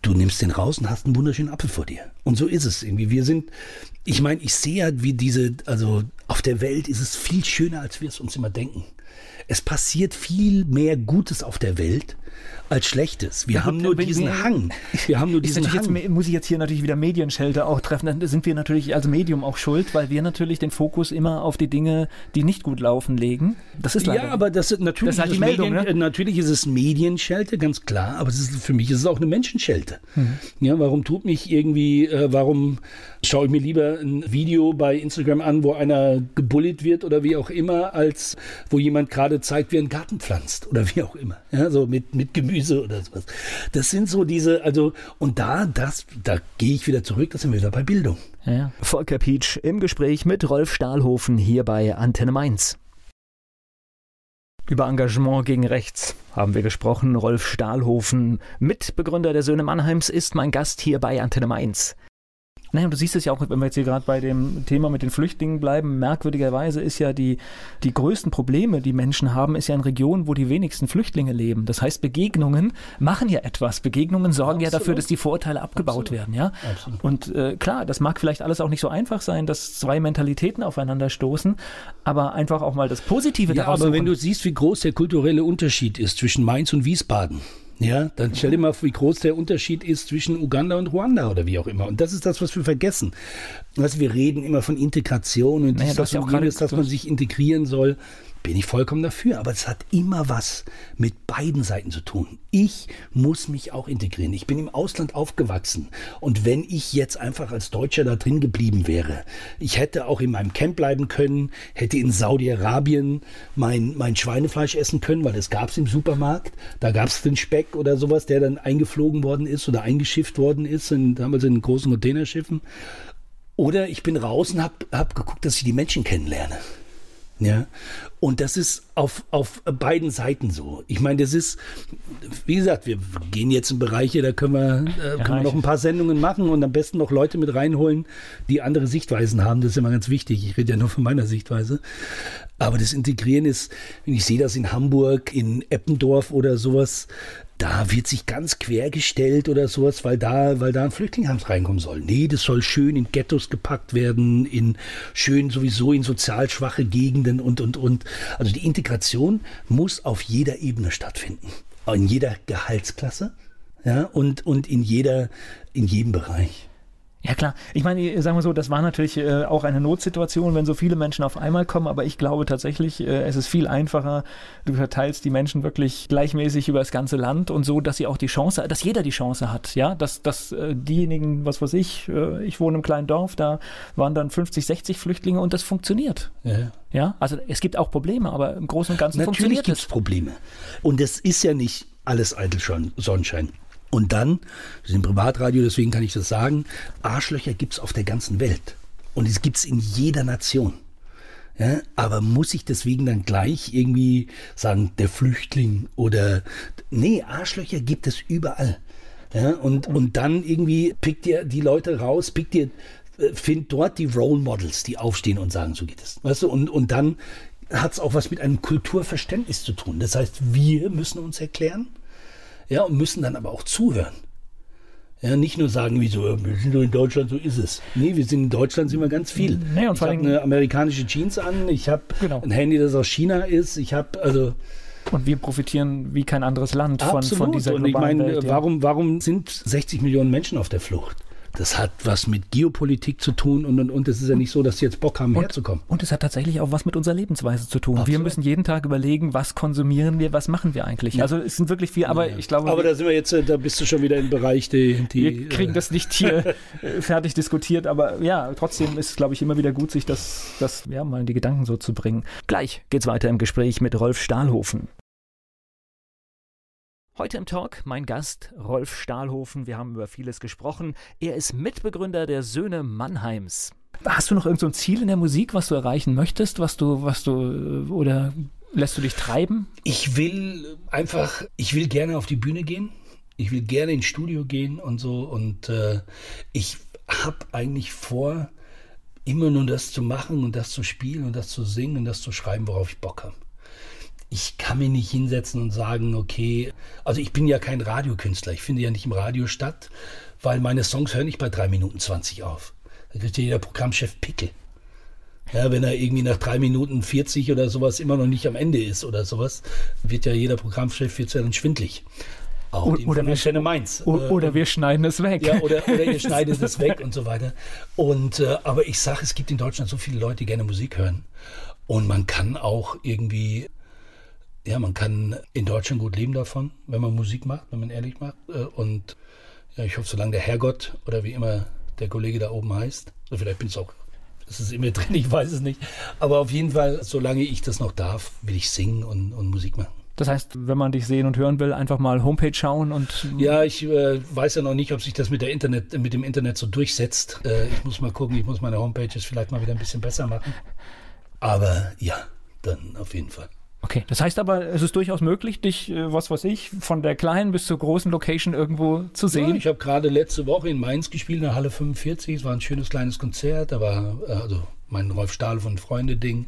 du nimmst den raus und hast einen wunderschönen Apfel vor dir. Und so ist es irgendwie. Wir sind, ich meine, ich sehe ja, wie diese, also auf der Welt ist es viel schöner, als wir es uns immer denken. Es passiert viel mehr Gutes auf der Welt als Schlechtes. Wir ja, haben nur diesen wir, Hang. Wir haben nur diesen Hang. Jetzt, muss ich jetzt hier natürlich wieder Medienschelte auch treffen. Dann sind wir natürlich als Medium auch schuld, weil wir natürlich den Fokus immer auf die Dinge, die nicht gut laufen, legen. Das ist leider. Ja, aber das, natürlich, das ist halt die Meldung, Medien, ne? natürlich ist es Medienschelte, ganz klar. Aber ist, für mich ist es auch eine Menschenschelte. Hm. Ja, warum tut mich irgendwie, äh, warum schaue ich mir lieber ein Video bei Instagram an, wo einer gebullet wird oder wie auch immer, als wo jemand gerade zeigt, wie er einen Garten pflanzt oder wie auch immer. Ja, so mit, mit Gemüse oder sowas. Das sind so diese, also, und da, das, da gehe ich wieder zurück, da sind wir wieder bei Bildung. Ja. Volker Pietsch im Gespräch mit Rolf Stahlhofen hier bei Antenne Mainz. Über Engagement gegen rechts haben wir gesprochen. Rolf Stahlhofen, Mitbegründer der Söhne Mannheims, ist mein Gast hier bei Antenne Mainz. Naja, und du siehst es ja auch, wenn wir jetzt hier gerade bei dem Thema mit den Flüchtlingen bleiben, merkwürdigerweise ist ja die, die größten Probleme, die Menschen haben, ist ja in Regionen, wo die wenigsten Flüchtlinge leben. Das heißt, Begegnungen machen ja etwas. Begegnungen sorgen Absolut. ja dafür, dass die Vorurteile abgebaut Absolut. werden, ja. Absolut. Und äh, klar, das mag vielleicht alles auch nicht so einfach sein, dass zwei Mentalitäten aufeinander stoßen, aber einfach auch mal das Positive ja, daraus. Aber suchen. wenn du siehst, wie groß der kulturelle Unterschied ist zwischen Mainz und Wiesbaden, ja, dann stell dir mal, wie groß der Unterschied ist zwischen Uganda und Ruanda oder wie auch immer. Und das ist das, was wir vergessen. Also wir reden immer von Integration und naja, das, das, ja jenes, dass man sich integrieren soll bin ich vollkommen dafür. Aber es hat immer was mit beiden Seiten zu tun. Ich muss mich auch integrieren. Ich bin im Ausland aufgewachsen. Und wenn ich jetzt einfach als Deutscher da drin geblieben wäre, ich hätte auch in meinem Camp bleiben können, hätte in Saudi-Arabien mein, mein Schweinefleisch essen können, weil das gab es im Supermarkt. Da gab es den Speck oder sowas, der dann eingeflogen worden ist oder eingeschifft worden ist, in, damals in großen Containerschiffen. Oder ich bin raus und habe hab geguckt, dass ich die Menschen kennenlerne. Ja. Und das ist auf, auf beiden Seiten so. Ich meine, das ist, wie gesagt, wir gehen jetzt in Bereiche, da können wir, äh, können wir noch ein paar Sendungen machen und am besten noch Leute mit reinholen, die andere Sichtweisen haben. Das ist immer ganz wichtig. Ich rede ja nur von meiner Sichtweise. Aber das Integrieren ist, ich sehe das in Hamburg, in Eppendorf oder sowas, da wird sich ganz quergestellt oder sowas, weil da, weil da ein Flüchtlingsheim reinkommen soll. Nee, das soll schön in Ghettos gepackt werden, in schön sowieso in sozial schwache Gegenden und, und, und. Also die Integration muss auf jeder Ebene stattfinden. In jeder Gehaltsklasse, ja, und, und in jeder, in jedem Bereich. Ja klar, ich meine, sagen wir so, das war natürlich äh, auch eine Notsituation, wenn so viele Menschen auf einmal kommen, aber ich glaube tatsächlich, äh, es ist viel einfacher, du verteilst die Menschen wirklich gleichmäßig über das ganze Land und so, dass sie auch die Chance, dass jeder die Chance hat, ja, dass, dass äh, diejenigen, was weiß ich, äh, ich wohne im kleinen Dorf, da waren dann 50, 60 Flüchtlinge und das funktioniert. Ja. ja, also es gibt auch Probleme, aber im Großen und Ganzen Natürlich funktioniert es. Natürlich gibt es Probleme und es ist ja nicht alles eitel Sonnenschein. Und dann, wir sind Privatradio, deswegen kann ich das sagen, Arschlöcher gibt es auf der ganzen Welt. Und es gibt es in jeder Nation. Ja, aber muss ich deswegen dann gleich irgendwie sagen, der Flüchtling oder nee, Arschlöcher gibt es überall. Ja, und, und dann irgendwie pickt ihr die Leute raus, pickt ihr, äh, findet dort die Role Models, die aufstehen und sagen, so geht es. Weißt du, und, und dann hat es auch was mit einem Kulturverständnis zu tun. Das heißt, wir müssen uns erklären, ja, und müssen dann aber auch zuhören. Ja, nicht nur sagen, wie so, wir sind nur in Deutschland, so ist es. Nee, wir sind in Deutschland, sind wir ganz viel. Nee, und ich habe eine amerikanische Jeans an, ich habe Genau. ein Handy, das aus China ist, ich habe, also Und wir profitieren wie kein anderes Land von, absolut. von dieser und ich globalen meine, Welt. ja. warum, warum sind 60 Millionen Menschen auf der Flucht? Das hat was mit Geopolitik zu tun und, und, und es ist ja nicht so, dass sie jetzt Bock haben, herzukommen. Und es hat tatsächlich auch was mit unserer Lebensweise zu tun. Wir Absolut. müssen jeden Tag überlegen, was konsumieren wir, was machen wir eigentlich. Also es sind wirklich viel, aber ich glaube, Aber wir, da sind wir jetzt, äh, da bist du schon wieder im Bereich, die, die wir kriegen das nicht hier äh, fertig diskutiert. Aber ja, trotzdem ist es, glaube ich, immer wieder gut, sich das, das ja, mal in die Gedanken so zu bringen. Gleich geht's weiter im Gespräch mit Rolf Stahlhofen. Heute im Talk mein Gast Rolf Stahlhofen. Wir haben über vieles gesprochen. Er ist Mitbegründer der Söhne Mannheims. Hast du noch irgendein so ein Ziel in der Musik, was du erreichen möchtest, was du, was du, äh, oder lässt du dich treiben? Ich will einfach, ich will gerne auf die Bühne gehen. Ich will gerne ins Studio gehen und so. Und äh, ich habe eigentlich vor, immer nur das zu machen und das zu spielen und das zu singen und das zu schreiben, worauf ich Bock habe. Ich kann mich nicht hinsetzen und sagen, okay, also ich bin ja kein Radiokünstler, ich finde ja nicht im Radio statt, weil meine Songs hören nicht bei 3 Minuten 20 auf. Da kriegt ja jeder Programmchef Pickel. Ja, wenn er irgendwie nach drei Minuten 40 oder sowas immer noch nicht am Ende ist oder sowas, wird ja jeder Programmchef jetzt ja dann schwindlig. Auch oder wir- Antenne Mainz. O Äh, oder wir schneiden es weg. ja, oder, oder ihr schneidet es weg und so weiter. Und äh, aber ich sage, es gibt in Deutschland so viele Leute, die gerne Musik hören. Und man kann auch irgendwie, ja, man kann in Deutschland gut leben davon, wenn man Musik macht, wenn man ehrlich macht. Äh, Und ja, ich hoffe, solange der Herrgott oder wie immer der Kollege da oben heißt, oder vielleicht bin es auch, das ist immer drin, ich weiß es nicht. Aber auf jeden Fall, solange ich das noch darf, will ich singen und, und Musik machen. Das heißt, wenn man dich sehen und hören will, einfach mal Homepage schauen und Ja, ich äh, weiß ja noch nicht, ob sich das mit, der Internet, mit dem Internet so durchsetzt. Äh, ich muss mal gucken, ich muss meine Homepages vielleicht mal wieder ein bisschen besser machen. Aber ja, dann auf jeden Fall. Okay, das heißt aber, es ist durchaus möglich, dich, äh, was weiß ich, von der kleinen bis zur großen Location irgendwo zu Ja, sehen. ich habe gerade letzte Woche in Mainz gespielt, in der Halle 45. Es war ein schönes kleines Konzert. Da war äh, also mein Rolf Stahl von Freunde-Ding.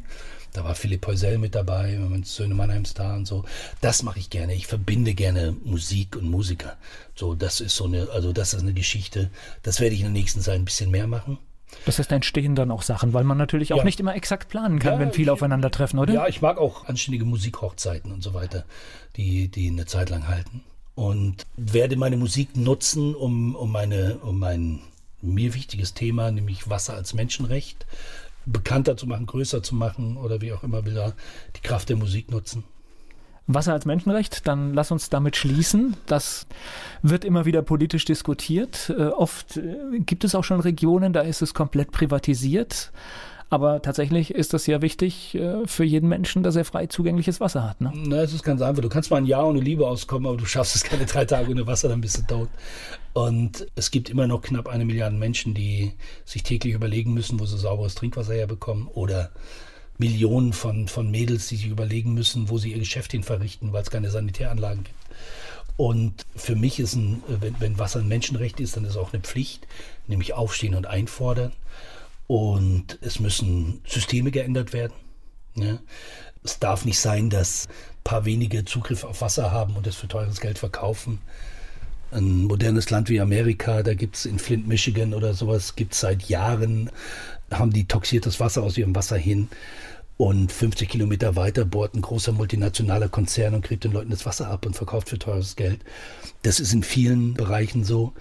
Da war Philipp Heusel mit dabei, mein Söhne Mannheim Star und so. Das mache ich gerne. Ich verbinde gerne Musik und Musiker. So, das ist so eine, also das ist eine Geschichte. Das werde ich in der nächsten Zeit ein bisschen mehr machen. Das heißt, da entstehen dann auch Sachen, weil man natürlich auch Ja. nicht immer exakt planen kann, Ja, wenn viele aufeinandertreffen, oder? Ja, ich mag auch anständige Musikhochzeiten und so weiter, die, die eine Zeit lang halten. Und werde meine Musik nutzen, um, um, meine, um mein mir wichtiges Thema, nämlich Wasser als Menschenrecht, bekannter zu machen, größer zu machen oder wie auch immer will da die Kraft der Musik nutzen. Wasser als Menschenrecht, dann lass uns damit schließen. Das wird immer wieder politisch diskutiert. Äh, oft äh, gibt es auch schon Regionen, da ist es komplett privatisiert. Aber tatsächlich ist das ja wichtig äh, für jeden Menschen, dass er frei zugängliches Wasser hat. Ne? Na, es ist ganz einfach. Du kannst mal ein Jahr ohne Liebe auskommen, aber du schaffst es keine drei Tage ohne Wasser, dann bist du tot. Und es gibt immer noch knapp eine Milliarde Menschen, die sich täglich überlegen müssen, wo sie sauberes Trinkwasser herbekommen. Oder Millionen von, von Mädels, die sich überlegen müssen, wo sie ihr Geschäft hin verrichten, weil es keine Sanitäranlagen gibt. Und für mich ist ein, wenn, wenn Wasser ein Menschenrecht ist, dann ist es auch eine Pflicht, nämlich aufstehen und einfordern. Und es müssen Systeme geändert werden. Ja. Es darf nicht sein, dass ein paar wenige Zugriff auf Wasser haben und es für teures Geld verkaufen. Ein modernes Land wie Amerika, da gibt es in Flint, Michigan oder sowas, gibt es seit Jahren, haben die toxiertes Wasser aus ihrem Wasser hin. Und 50 Kilometer weiter bohrt ein großer multinationaler Konzern und kriegt den Leuten das Wasser ab und verkauft für teures Geld. Das ist in vielen Bereichen so.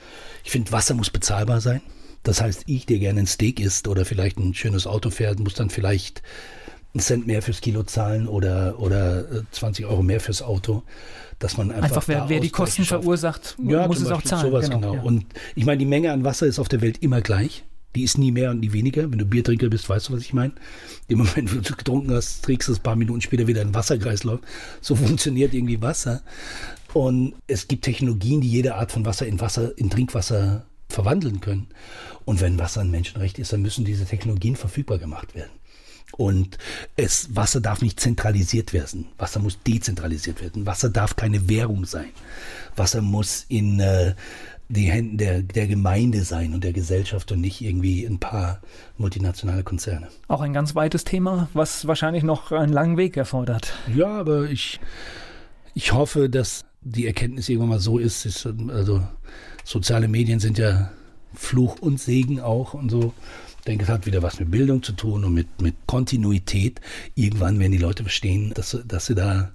Ich finde, Wasser muss bezahlbar sein. Das heißt, ich, der gerne ein Steak isst oder vielleicht ein schönes Auto fährt, muss dann vielleicht einen Cent mehr fürs Kilo zahlen oder, oder äh, 20 Euro mehr fürs Auto. Dass man einfach, Einfach wer, wer die Kosten schafft. verursacht, Ja, muss es auch Beispiel zahlen. Sowas, genau. ja. Und ich meine, die Menge an Wasser ist auf der Welt immer gleich. Die ist nie mehr und nie weniger. Wenn du Biertrinker bist, weißt du, was ich meine. Im Moment, wo du getrunken hast, trägst du es ein paar Minuten später wieder in Wasserkreislauf. So funktioniert irgendwie Wasser. Und es gibt Technologien, die jede Art von Wasser in Wasser, in Trinkwasser verwandeln können. Und wenn Wasser ein Menschenrecht ist, dann müssen diese Technologien verfügbar gemacht werden. Und es, Wasser darf nicht zentralisiert werden. Wasser muss dezentralisiert werden. Wasser darf keine Währung sein. Wasser muss in äh, die Händen der, der Gemeinde sein und der Gesellschaft und nicht irgendwie ein paar multinationale Konzerne. Auch ein ganz weites Thema, was wahrscheinlich noch einen langen Weg erfordert. Ja, aber ich, ich hoffe, dass die Erkenntnis irgendwann mal so ist, ist also soziale Medien sind ja Fluch und Segen auch und so. Ich denke, es hat wieder was mit Bildung zu tun und mit, mit Kontinuität. Irgendwann werden die Leute verstehen, dass, dass sie da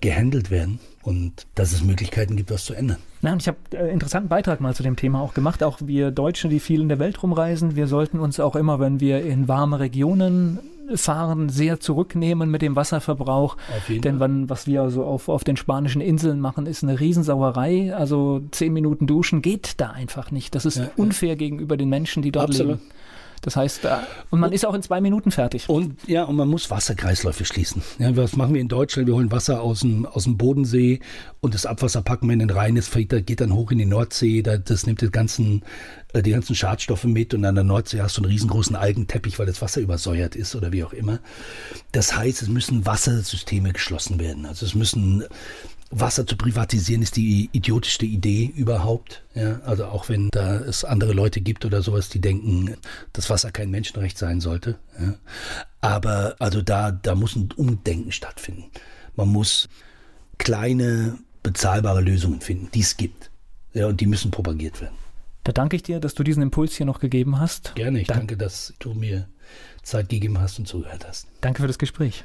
gehandelt werden und dass es Möglichkeiten gibt, was zu ändern. Na, und ich habe einen äh, interessanten Beitrag mal zu dem Thema auch gemacht. Auch wir Deutschen, die viel in der Welt rumreisen, wir sollten uns auch immer, wenn wir in warme Regionen fahren, sehr zurücknehmen mit dem Wasserverbrauch. Denn wann, was wir so auf, auf den spanischen Inseln machen, ist eine Riesensauerei. Also zehn Minuten duschen geht da einfach nicht. Das ist ja, unfair ja. gegenüber den Menschen, die dort Absolut. leben. Das heißt, äh, und man ist auch in zwei Minuten fertig. Und ja, und man muss Wasserkreisläufe schließen. Ja, was machen wir in Deutschland? Wir holen Wasser aus dem, aus dem Bodensee und das Abwasser packen wir in den Rhein. Das geht dann hoch in die Nordsee. Das nimmt die ganzen, äh, die ganzen Schadstoffe mit und an der Nordsee hast du einen riesengroßen Algenteppich, weil das Wasser übersäuert ist oder wie auch immer. Das heißt, es müssen Wassersysteme geschlossen werden. Also es müssen Wasser zu privatisieren ist die idiotischste Idee überhaupt. Ja, also auch wenn da es andere Leute gibt oder sowas, die denken, dass Wasser kein Menschenrecht sein sollte. Ja. Aber also da, da muss ein Umdenken stattfinden. Man muss kleine, bezahlbare Lösungen finden, die es gibt. Ja, und die müssen propagiert werden. Da danke ich dir, dass du diesen Impuls hier noch gegeben hast. Gerne, ich Dank danke, dass du mir Zeit gegeben hast und zugehört hast. Danke für das Gespräch.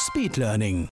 Speed Learning.